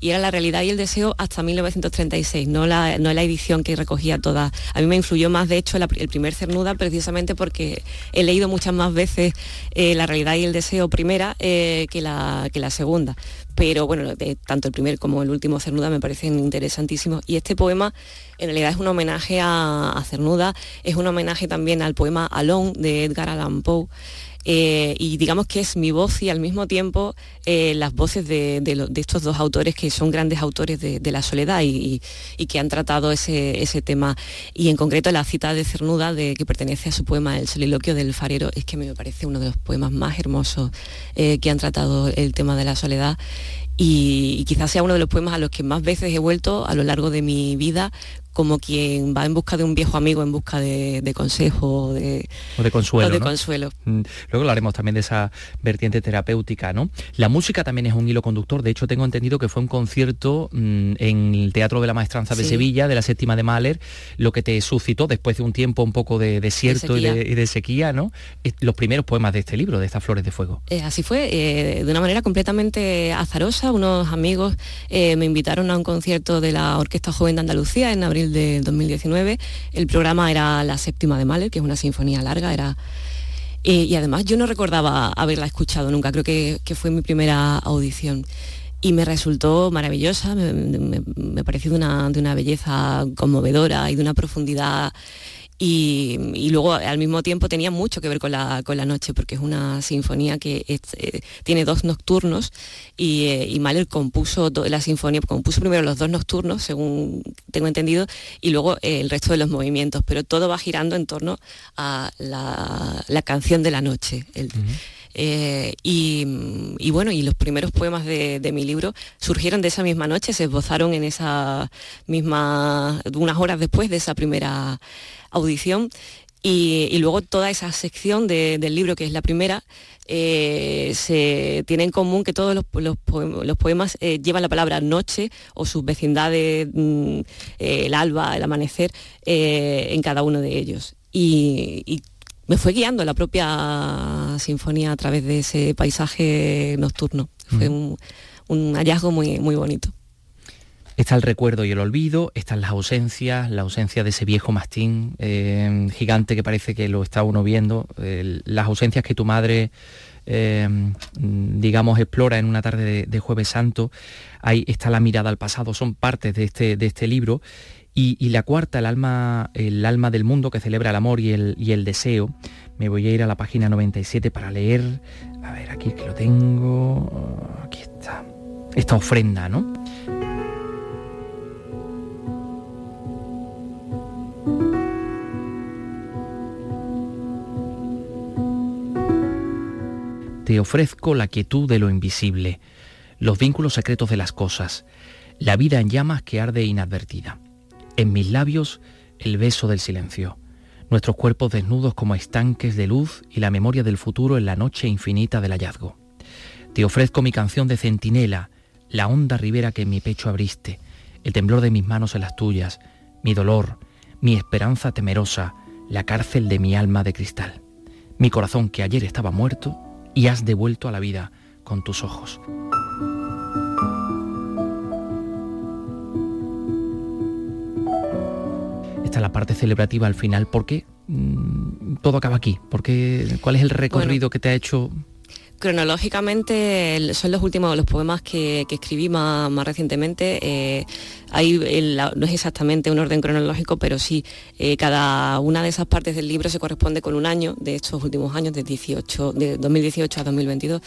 y era la realidad y el deseo hasta 1936, no la, no la edición que recogía toda. A mí me influyó más, de hecho, el primer Cernuda, precisamente porque he leído muchas más veces eh, la realidad y el deseo primera eh, que, la, que la segunda. Pero bueno, tanto el primer como el último Cernuda me parecen interesantísimos. Y este poema en realidad es un homenaje a, a Cernuda, es un homenaje también al poema Alone de Edgar Allan Poe. Eh, y digamos que es mi voz y al mismo tiempo eh, las voces de, estos dos autores que son grandes autores de, la soledad y, que han tratado ese, tema. Y en concreto la cita de Cernuda, de, que pertenece a su poema El soliloquio del farero, es que me parece uno de los poemas más hermosos eh, que han tratado el tema de la soledad y, quizás sea uno de los poemas a los que más veces he vuelto a lo largo de mi vida como quien va en busca de un viejo amigo, en busca de, consejo o de, consuelo. Mm, luego hablaremos también de esa vertiente terapéutica, ¿no? La música también es un hilo conductor. De hecho, tengo entendido que fue un concierto mm, en el Teatro de la Maestranza de Sevilla, de la séptima de Mahler, lo que te suscitó después de un tiempo un poco de desierto y, de, sequía, ¿no? Los primeros poemas de este libro, de estas flores de fuego. Eh, así fue, eh, de una manera completamente azarosa. Unos amigos eh, me invitaron a un concierto de la Orquesta Joven de Andalucía en abril del 2019. El programa era la séptima de Mahler, que es una sinfonía larga, era... y además yo no recordaba haberla escuchado nunca, creo que, fue mi primera audición y me resultó maravillosa, me, pareció una, de una belleza conmovedora y de una profundidad y, luego al mismo tiempo tenía mucho que ver con la, noche, porque es una sinfonía que eh, tiene dos nocturnos y, eh, Mahler compuso la sinfonía, compuso primero los dos nocturnos, según tengo entendido, y luego eh, el resto de los movimientos, pero todo va girando en torno a la, canción de la noche. y, bueno, y los primeros poemas de, de, mi libro surgieron de esa misma noche, se esbozaron en esa misma, unas horas después de esa primera audición y, luego toda esa sección del libro, que es la primera, eh, se tiene en común que todos los, poemas eh, llevan la palabra noche o sus vecindades, mm, eh, el alba, el amanecer, en cada uno de ellos. Y, me fue guiando la propia sinfonía a través de ese paisaje nocturno. Fue un, un hallazgo muy, muy bonito. Está el recuerdo y el olvido, están las ausencias, la ausencia de ese viejo mastín eh, gigante que parece que lo está uno viendo, las ausencias que tu madre, eh, digamos, explora en una tarde de, jueves santo, ahí está la mirada al pasado, son partes de este, de este libro. Y, la cuarta, el alma, el alma del mundo que celebra el amor y el, y el deseo, me voy a ir a la página 97 para leer, a ver, aquí que lo tengo, aquí está, esta ofrenda, ¿no? Te ofrezco la quietud de lo invisible, los vínculos secretos de las cosas, la vida en llamas que arde inadvertida. En mis labios el beso del silencio, nuestros cuerpos desnudos como estanques de luz y la memoria del futuro en la noche infinita del hallazgo. Te ofrezco mi canción de centinela, la honda ribera que en mi pecho abriste, el temblor de mis manos en las tuyas, mi dolor, mi esperanza temerosa, la cárcel de mi alma de cristal, mi corazón que ayer estaba muerto y has devuelto a la vida con tus ojos. Esta es la parte celebrativa al final. ¿Por qué mm, todo acaba aquí? ¿Por qué, ¿Cuál es el recorrido que te ha hecho Cronológicamente son los últimos, los poemas que, escribí más, recientemente. Eh, no es exactamente un orden cronológico, pero sí, eh, cada una de esas partes del libro se corresponde con un año de estos últimos años, de, 18, de 2018 a 2022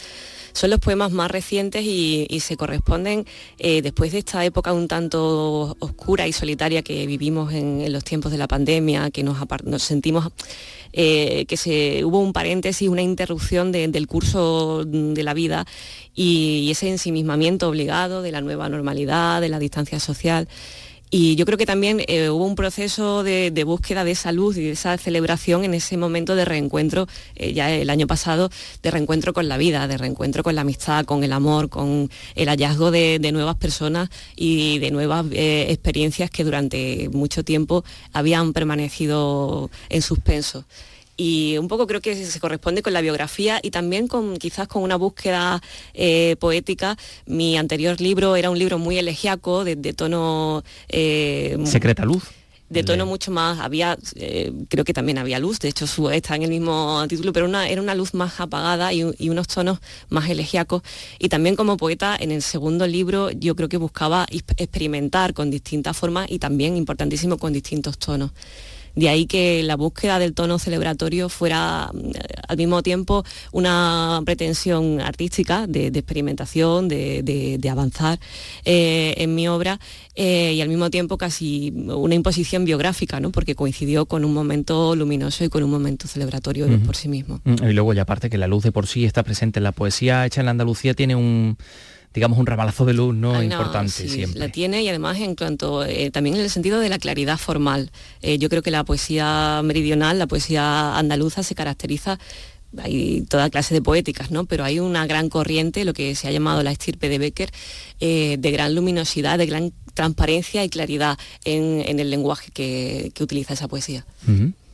son los poemas más recientes y, se corresponden eh, después de esta época un tanto oscura y solitaria que vivimos en, los tiempos de la pandemia, que nos, sentimos eh, que hubo un paréntesis, una interrupción del curso de la vida y, ese ensimismamiento obligado de la nueva normalidad, de la distancia social. Y yo creo que también eh, hubo un proceso de, búsqueda de esa luz y de esa celebración en ese momento de reencuentro, eh, ya el año pasado, de reencuentro con la vida, de reencuentro con la amistad, con el amor, con el hallazgo de, nuevas personas y de nuevas eh, experiencias que durante mucho tiempo habían permanecido en suspenso y un poco creo que se corresponde con la biografía y también con quizás con una búsqueda eh, poética. Mi anterior libro era un libro muy elegiaco, de, tono... Eh, Secreta luz de tono mucho más, había, eh, creo que también había luz, de hecho su, está en el mismo título, pero una, era una luz más apagada y, y, unos tonos más elegíacos. Y también como poeta, en el segundo libro yo creo que buscaba experimentar con distintas formas y también, importantísimo, con distintos tonos. De ahí que la búsqueda del tono celebratorio fuera mm, al mismo tiempo una pretensión artística de, experimentación, de, avanzar eh, en mi obra eh, y al mismo tiempo casi una imposición biográfica, ¿no? porque coincidió con un momento luminoso y con un momento celebratorio por sí mismo. Mm, y luego ya aparte que la luz de por sí está presente en la poesía hecha en la Andalucía tiene un digamos, un ramalazo de luz no, importante siempre. La tiene y además en cuanto, eh, también en el sentido de la claridad formal. Eh, yo creo que la poesía meridional, la poesía andaluza se caracteriza hay toda clase de poéticas, ¿no? Pero hay una gran corriente, lo que se ha llamado la estirpe de Becker, eh, de gran luminosidad, de gran transparencia y claridad en, el lenguaje que, utiliza esa poesía.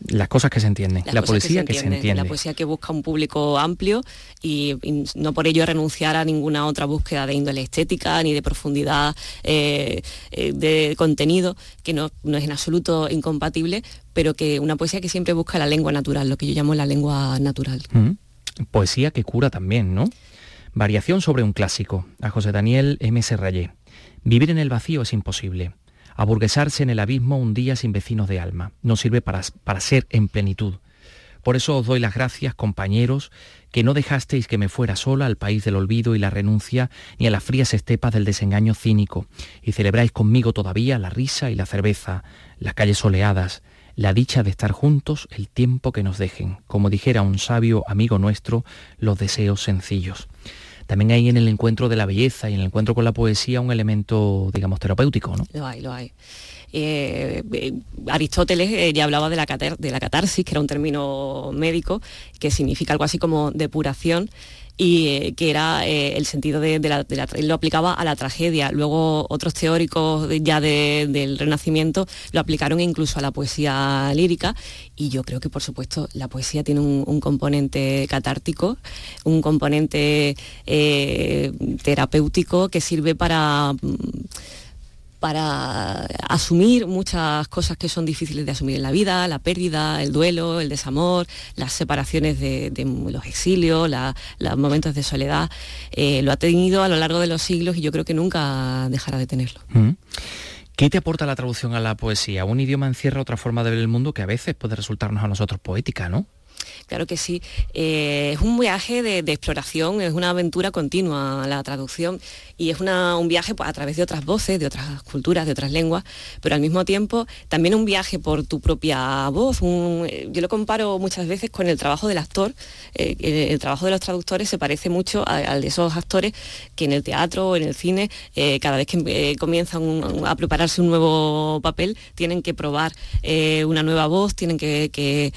Las cosas que se entienden, la poesía que se, entiende. La poesía que busca un público amplio y, no por ello renunciar a ninguna otra búsqueda de índole estética ni de profundidad eh, eh, de contenido, que no, es en absoluto incompatible, pero que una poesía que siempre busca la lengua natural, lo que yo llamo la lengua natural. Poesía que cura también, ¿no? Variación sobre un clásico, a José Daniel M. Serrayé. Vivir en el vacío es imposible. Aburguesarse en el abismo un día sin vecinos de alma. No sirve para, para ser en plenitud. Por eso os doy las gracias, compañeros, que no dejasteis que me fuera sola al país del olvido y la renuncia, ni a las frías estepas del desengaño cínico, y celebráis conmigo todavía la risa y la cerveza, las calles soleadas, la dicha de estar juntos el tiempo que nos dejen, como dijera un sabio amigo nuestro, los deseos sencillos también hay en el encuentro de la belleza y en el encuentro con la poesía un elemento, digamos, terapéutico, ¿no? Lo hay, lo hay. Eh, Aristóteles eh, ya hablaba de la, de la catarsis, que era un término médico, que significa algo así como depuración, y eh, que era eh, el sentido de, la, él lo aplicaba a la tragedia. Luego otros teóricos ya del Renacimiento lo aplicaron incluso a la poesía lírica y yo creo que por supuesto la poesía tiene un, componente catártico, un componente eh, terapéutico que sirve para mm, para asumir muchas cosas que son difíciles de asumir en la vida, la pérdida, el duelo, el desamor, las separaciones de, los exilios, los momentos de soledad. Eh, lo ha tenido a lo largo de los siglos y yo creo que nunca dejará de tenerlo. Mm. ¿Qué te aporta la traducción a la poesía? Un idioma encierra otra forma de ver el mundo que a veces puede resultarnos a nosotros poética, ¿no? Claro que sí. Eh, es un viaje de, exploración, es una aventura continua la traducción y es un viaje pues, a través de otras voces, de otras culturas, de otras lenguas, pero al mismo tiempo también un viaje por tu propia voz. Eh, yo lo comparo muchas veces con el trabajo del actor. Eh, el, trabajo de los traductores se parece mucho al de esos actores que en el teatro o en el cine, cada vez que comienzan a prepararse un nuevo papel, tienen que probar una nueva voz, tienen que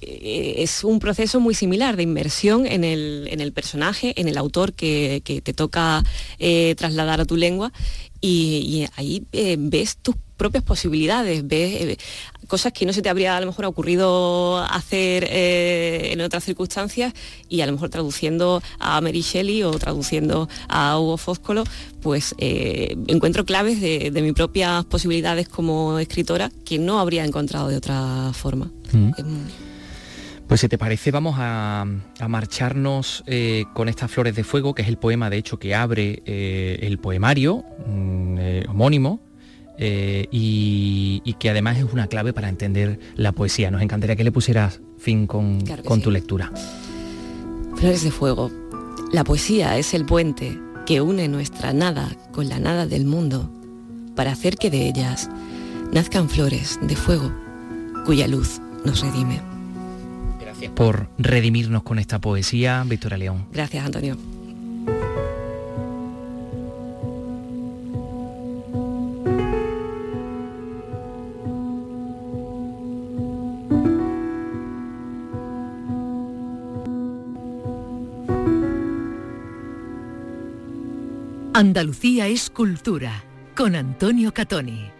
es un proceso muy similar de inmersión en el, personaje, en el autor que, te toca eh, trasladar a tu lengua y, ahí eh, ves tus propias posibilidades, ves cosas que no se te habría a lo mejor ocurrido hacer en otras circunstancias y a lo mejor traduciendo a Mary Shelley o traduciendo a Hugo Foscolo, pues encuentro claves de, mis propias posibilidades como escritora que no habría encontrado de otra forma. Mm. Pues si te parece vamos a, marcharnos eh, con estas flores de fuego, que es el poema de hecho que abre eh, el poemario mm, eh, homónimo. Y, que además es una clave para entender la poesía. Nos encantaría que le pusieras fin con, tu lectura. Flores de fuego. La poesía es el puente que une nuestra nada con la nada del mundo para hacer que de ellas nazcan flores de fuego cuya luz nos redime por redimirnos con esta poesía, Victoria León. Gracias, Antonio. Andalucía es cultura, con Antonio Catoni.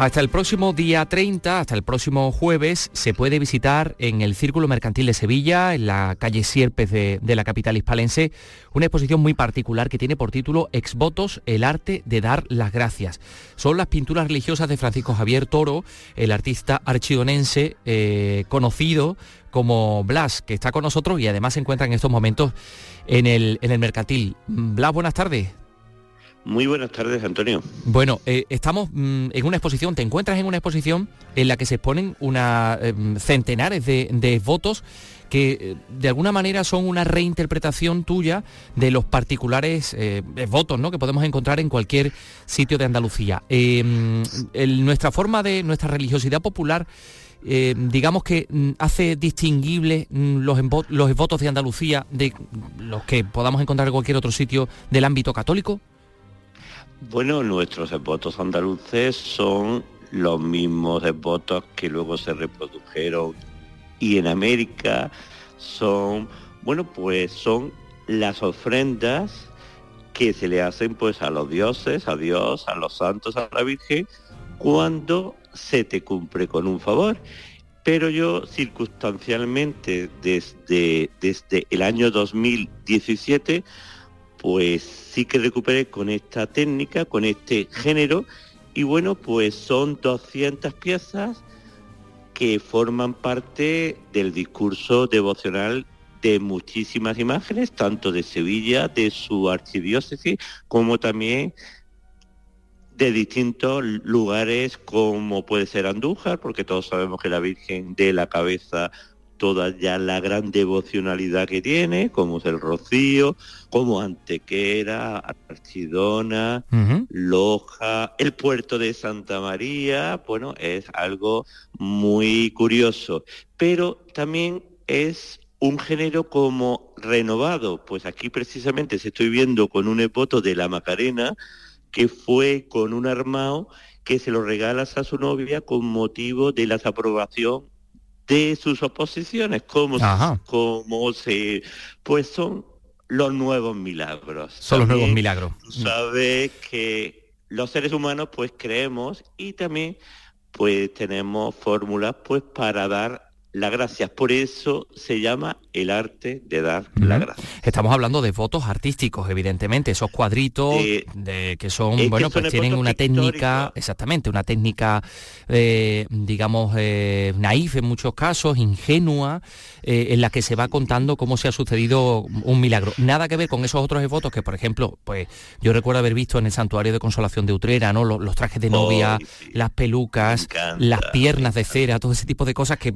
Hasta el próximo día 30, hasta el próximo jueves, se puede visitar en el Círculo Mercantil de Sevilla, en la calle Sierpes de, la capital hispalense, una exposición muy particular que tiene por título Exvotos, el arte de dar las gracias. Son las pinturas religiosas de Francisco Javier Toro, el artista archidonense eh, conocido como Blas, que está con nosotros y además se encuentra en estos momentos en el, en el Mercantil. Blas, buenas tardes. Muy buenas tardes, Antonio. Bueno, eh, estamos mm, en una exposición, te encuentras en una exposición en la que se exponen una, em, centenares de, votos que eh, de alguna manera son una reinterpretación tuya de los particulares eh, votos ¿no? que podemos encontrar en cualquier sitio de Andalucía. Em, nuestra forma de, nuestra religiosidad popular, digamos que mm, hace distinguible mm, los, los votos de Andalucía de los que podamos encontrar en cualquier otro sitio del ámbito católico. Bueno, nuestros votos andaluces son los mismos votos que luego se reprodujeron y en América son, bueno, pues son las ofrendas que se le hacen pues a los dioses, a Dios, a los santos, a la Virgen, cuando se te cumple con un favor. Pero yo circunstancialmente desde, desde el año 2017 pues sí que recuperé con esta técnica, con este género, y bueno, pues son 200 piezas que forman parte del discurso devocional de muchísimas imágenes, tanto de Sevilla, de su archidiócesis, como también de distintos lugares como puede ser Andújar, porque todos sabemos que la Virgen de la Cabeza toda ya la gran devocionalidad que tiene, como es el Rocío, como Antequera, Archidona, Loja, el puerto de Santa María, bueno, es algo muy curioso, pero también es un género como renovado, pues aquí precisamente se estoy viendo con un epoto de la Macarena, que fue con un armado que se lo regalas a su novia con motivo de la aprobación de sus oposiciones, como, como se, pues son los nuevos milagros. Son los nuevos milagros. sabes que los seres humanos pues creemos y también pues tenemos fórmulas pues para dar las gracias. Por eso se llama el arte de dar la Ujú. gracia. Estamos hablando de votos artísticos, evidentemente, esos cuadritos Eh, de, que son, que bueno, son pues tienen una técnica, exactamente, una técnica, eh, digamos, eh, naif en muchos casos, ingenua, eh, en la que se va contando cómo se ha sucedido un milagro. Nada que ver con esos otros votos que, por ejemplo, pues yo recuerdo haber visto en el Santuario de Consolación de Utrera, ¿no? Los, los trajes de novia, las pelucas, las piernas de cera, todo ese tipo de cosas que,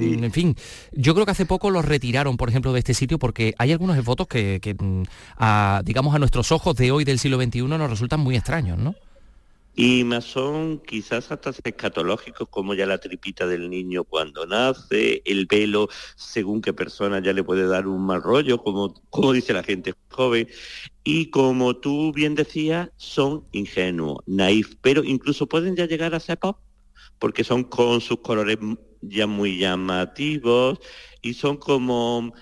en fin, yo creo que hace poco los retiraron, por ejemplo, de este sitio porque hay algunos votos que, que, mm, a, digamos, a nuestros ojos de hoy del siglo XXI nos resultan muy extraños, ¿no? Y más son quizás hasta escatológicos, como ya la tripita del niño cuando nace, el velo, según qué persona ya le puede dar un mal rollo, como, como dice la gente joven. Y como tú bien decías, son ingenuos, naif, pero incluso pueden ya llegar a ser pop, porque son con sus colores ya muy llamativos y son como,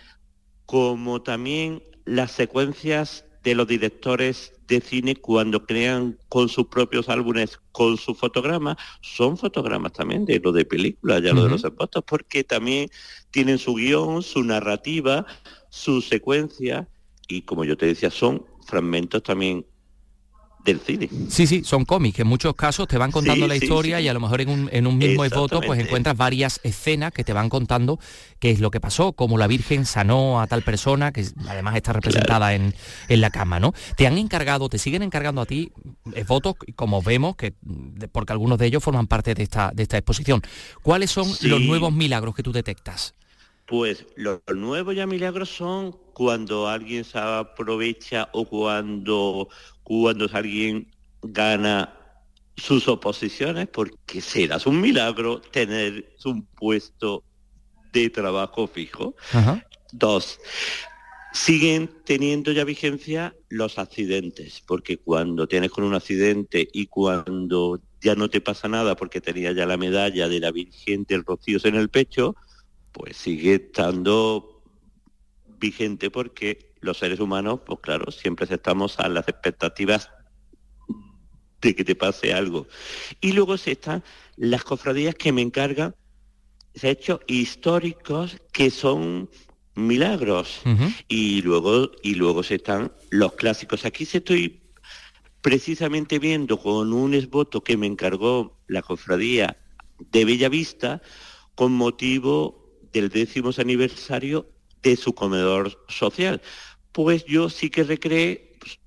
como también las secuencias de los directores de cine cuando crean con sus propios álbumes, con sus fotogramas, son fotogramas también de lo de películas, ya lo de los expuestos, porque también tienen su guion, su narrativa, su secuencia, y como yo te decía, son fragmentos también del cine. Sí, sí, son cómics, que en muchos casos te van contando Sí, la historia sí. y a lo mejor en un, en un mismo voto pues encuentras varias escenas que te van contando qué es lo que pasó, cómo la Virgen sanó a tal persona, que además está representada en, en la cama, ¿no? Te han encargado, te siguen encargando a ti votos, como vemos, que porque algunos de ellos forman parte de esta, de esta exposición. ¿Cuáles son los nuevos milagros que tú detectas? Pues los nuevos ya milagros son cuando alguien se aprovecha o cuando, cuando alguien gana sus oposiciones, porque serás un milagro tener un puesto de trabajo fijo. Dos, siguen teniendo ya vigencia los accidentes, porque cuando tienes con un accidente y cuando ya no te pasa nada porque tenías ya la medalla de la Virgen del Rocío en el pecho, pues sigue estando vigente porque los seres humanos, pues claro, siempre estamos a las expectativas de que te pase algo. Y luego se están las cofradías que me encargan hechos históricos que son milagros. Y luego y luego se están los clásicos. Aquí se estoy precisamente viendo con un esboto que me encargó la cofradía de Bellavista con motivo del décimo aniversario de su comedor social. Pues yo sí que recreé pues,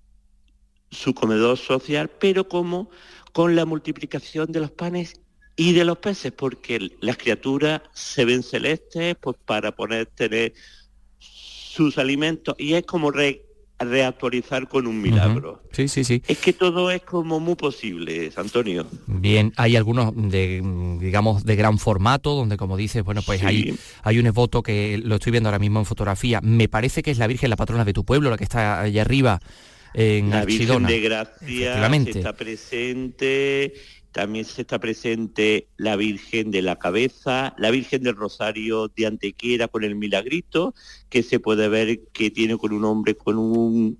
su comedor social, pero como con la multiplicación de los panes y de los peces, porque las criaturas se ven celestes pues para poder tener sus alimentos. Y es como re- reactualizar con un milagro. Sí, sí, sí. Es que todo es como muy posible, Antonio. Bien, hay algunos de, digamos, de gran formato, donde como dices, bueno, pues Sí. hay, hay un esboto que lo estoy viendo ahora mismo en fotografía. Me parece que es la Virgen, la patrona de tu pueblo, la que está allá arriba en La Virgen Archidona. de Gracia está presente, también se está presente la Virgen de la Cabeza, la Virgen del Rosario de Antequera con el milagrito, que se puede ver que tiene con un hombre con un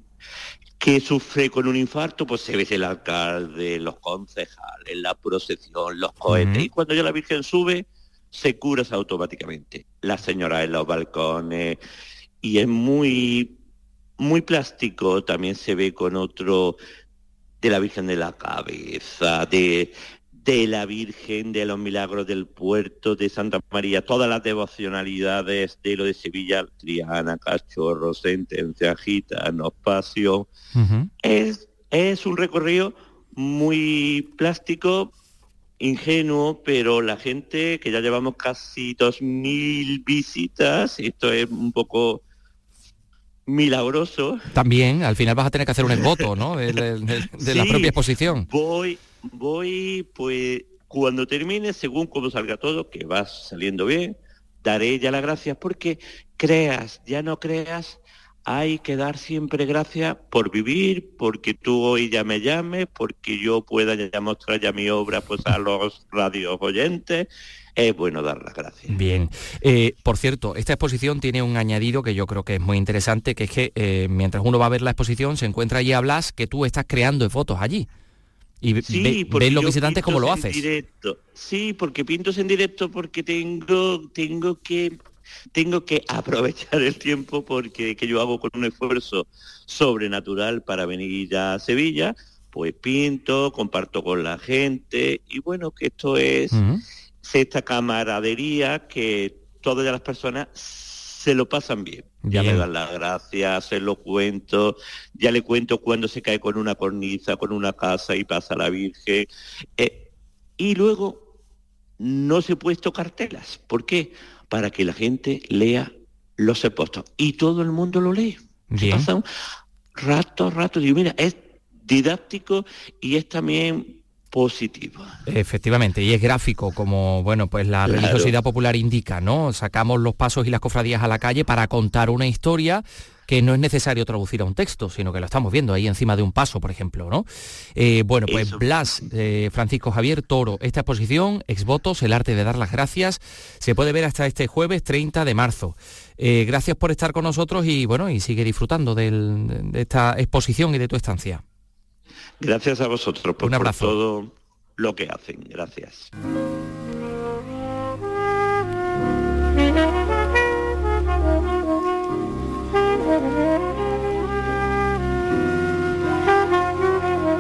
que sufre con un infarto, pues se ve el alcalde, los concejales, la procesión, los cohetes, y cuando ya la Virgen sube, se cura automáticamente. La señora en los balcones, y es muy muy plástico, también se ve con otro de la Virgen de la Cabeza, de, de la Virgen de los Milagros del Puerto, de Santa María, todas las devocionalidades de lo de Sevilla, Triana, Cachorro, Sentencia, Gitanos, Pasión. Es, es un recorrido muy plástico, ingenuo, pero la gente, que ya llevamos casi 2.000 visitas, esto es un poco milagroso, También, al final vas a tener que hacer un esboto, ¿no? De, de- de- de la propia exposición. Voy, voy, pues cuando termine, según cómo salga todo, que va saliendo bien, daré ya las gracias porque creas, ya no creas, hay que dar siempre gracias por vivir, porque tú hoy ya me llames, porque yo pueda ya mostrar ya mi obra pues a los radios oyentes. Es bueno dar las gracias. Bien. Eh, por cierto, esta exposición tiene un añadido que yo creo que es muy interesante, que es que eh, mientras uno va a ver la exposición se encuentra allí a Blas que tú estás creando fotos allí. Y ve- ve- ven los visitantes cómo lo haces. directo. Sí, porque pintos en directo porque tengo, tengo que tengo que aprovechar el tiempo porque que yo hago con un esfuerzo sobrenatural para venir a Sevilla, pues pinto, comparto con la gente y bueno, que esto es esta camaradería que todas las personas se lo pasan bien. Ya me dan las gracias, se lo cuento, ya le cuento cuando se cae con una cornisa, con una casa y pasa la Virgen. Eh, y luego no se he puesto cartelas. ¿Por qué? Para que la gente lea los expuestos. Y todo el mundo lo lee. Se pasa un rato, rato. Digo, mira, es didáctico y es también positivo. Efectivamente, y es gráfico, como bueno, pues la Claro. religiosidad popular indica, ¿no? Sacamos los pasos y las cofradías a la calle para contar una historia que no es necesario traducir a un texto, sino que lo estamos viendo ahí encima de un paso, por ejemplo, ¿no? Eh, bueno, pues Blas, eh, Francisco Javier Toro, esta exposición, Exvotos, el arte de dar las gracias, se puede ver hasta este jueves 30 de marzo. Eh, gracias por estar con nosotros y bueno, y sigue disfrutando del- de esta exposición y de tu estancia. Gracias a vosotros por, Un abrazo. por todo lo que hacen. Gracias.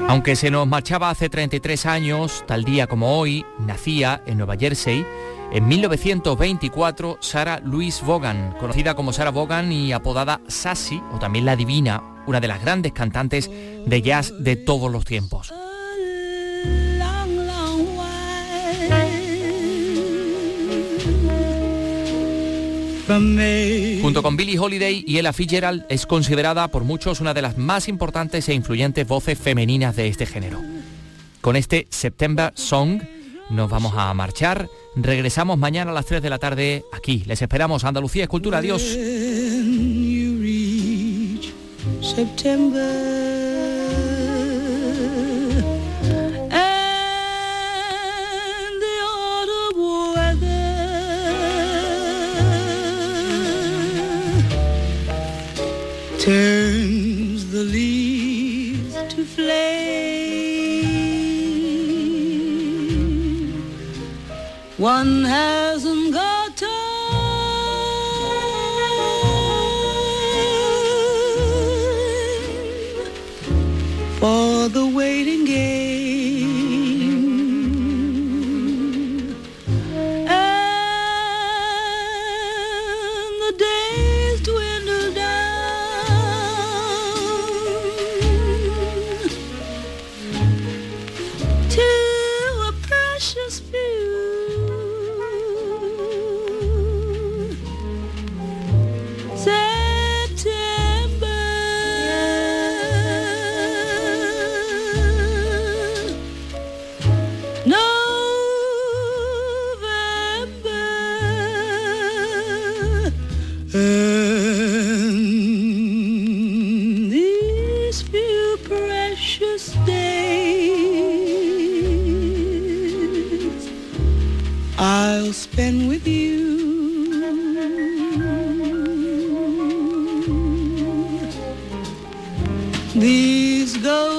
Aunque se nos marchaba hace 33 años, tal día como hoy, nacía en Nueva Jersey en 1924 Sarah Louise Vaughan, conocida como Sarah Vaughan y apodada Sassy, o también la Divina, una de las grandes cantantes de jazz de todos los tiempos. Junto con Billie Holiday y Ella Fitzgerald es considerada por muchos una de las más importantes e influyentes voces femeninas de este género. Con este September Song nos vamos a marchar. Regresamos mañana a las 3 de la tarde aquí. Les esperamos. Andalucía Escultura. Adiós. September and the autumn weather turns the leaves to flame. One hasn't got the way These ghosts.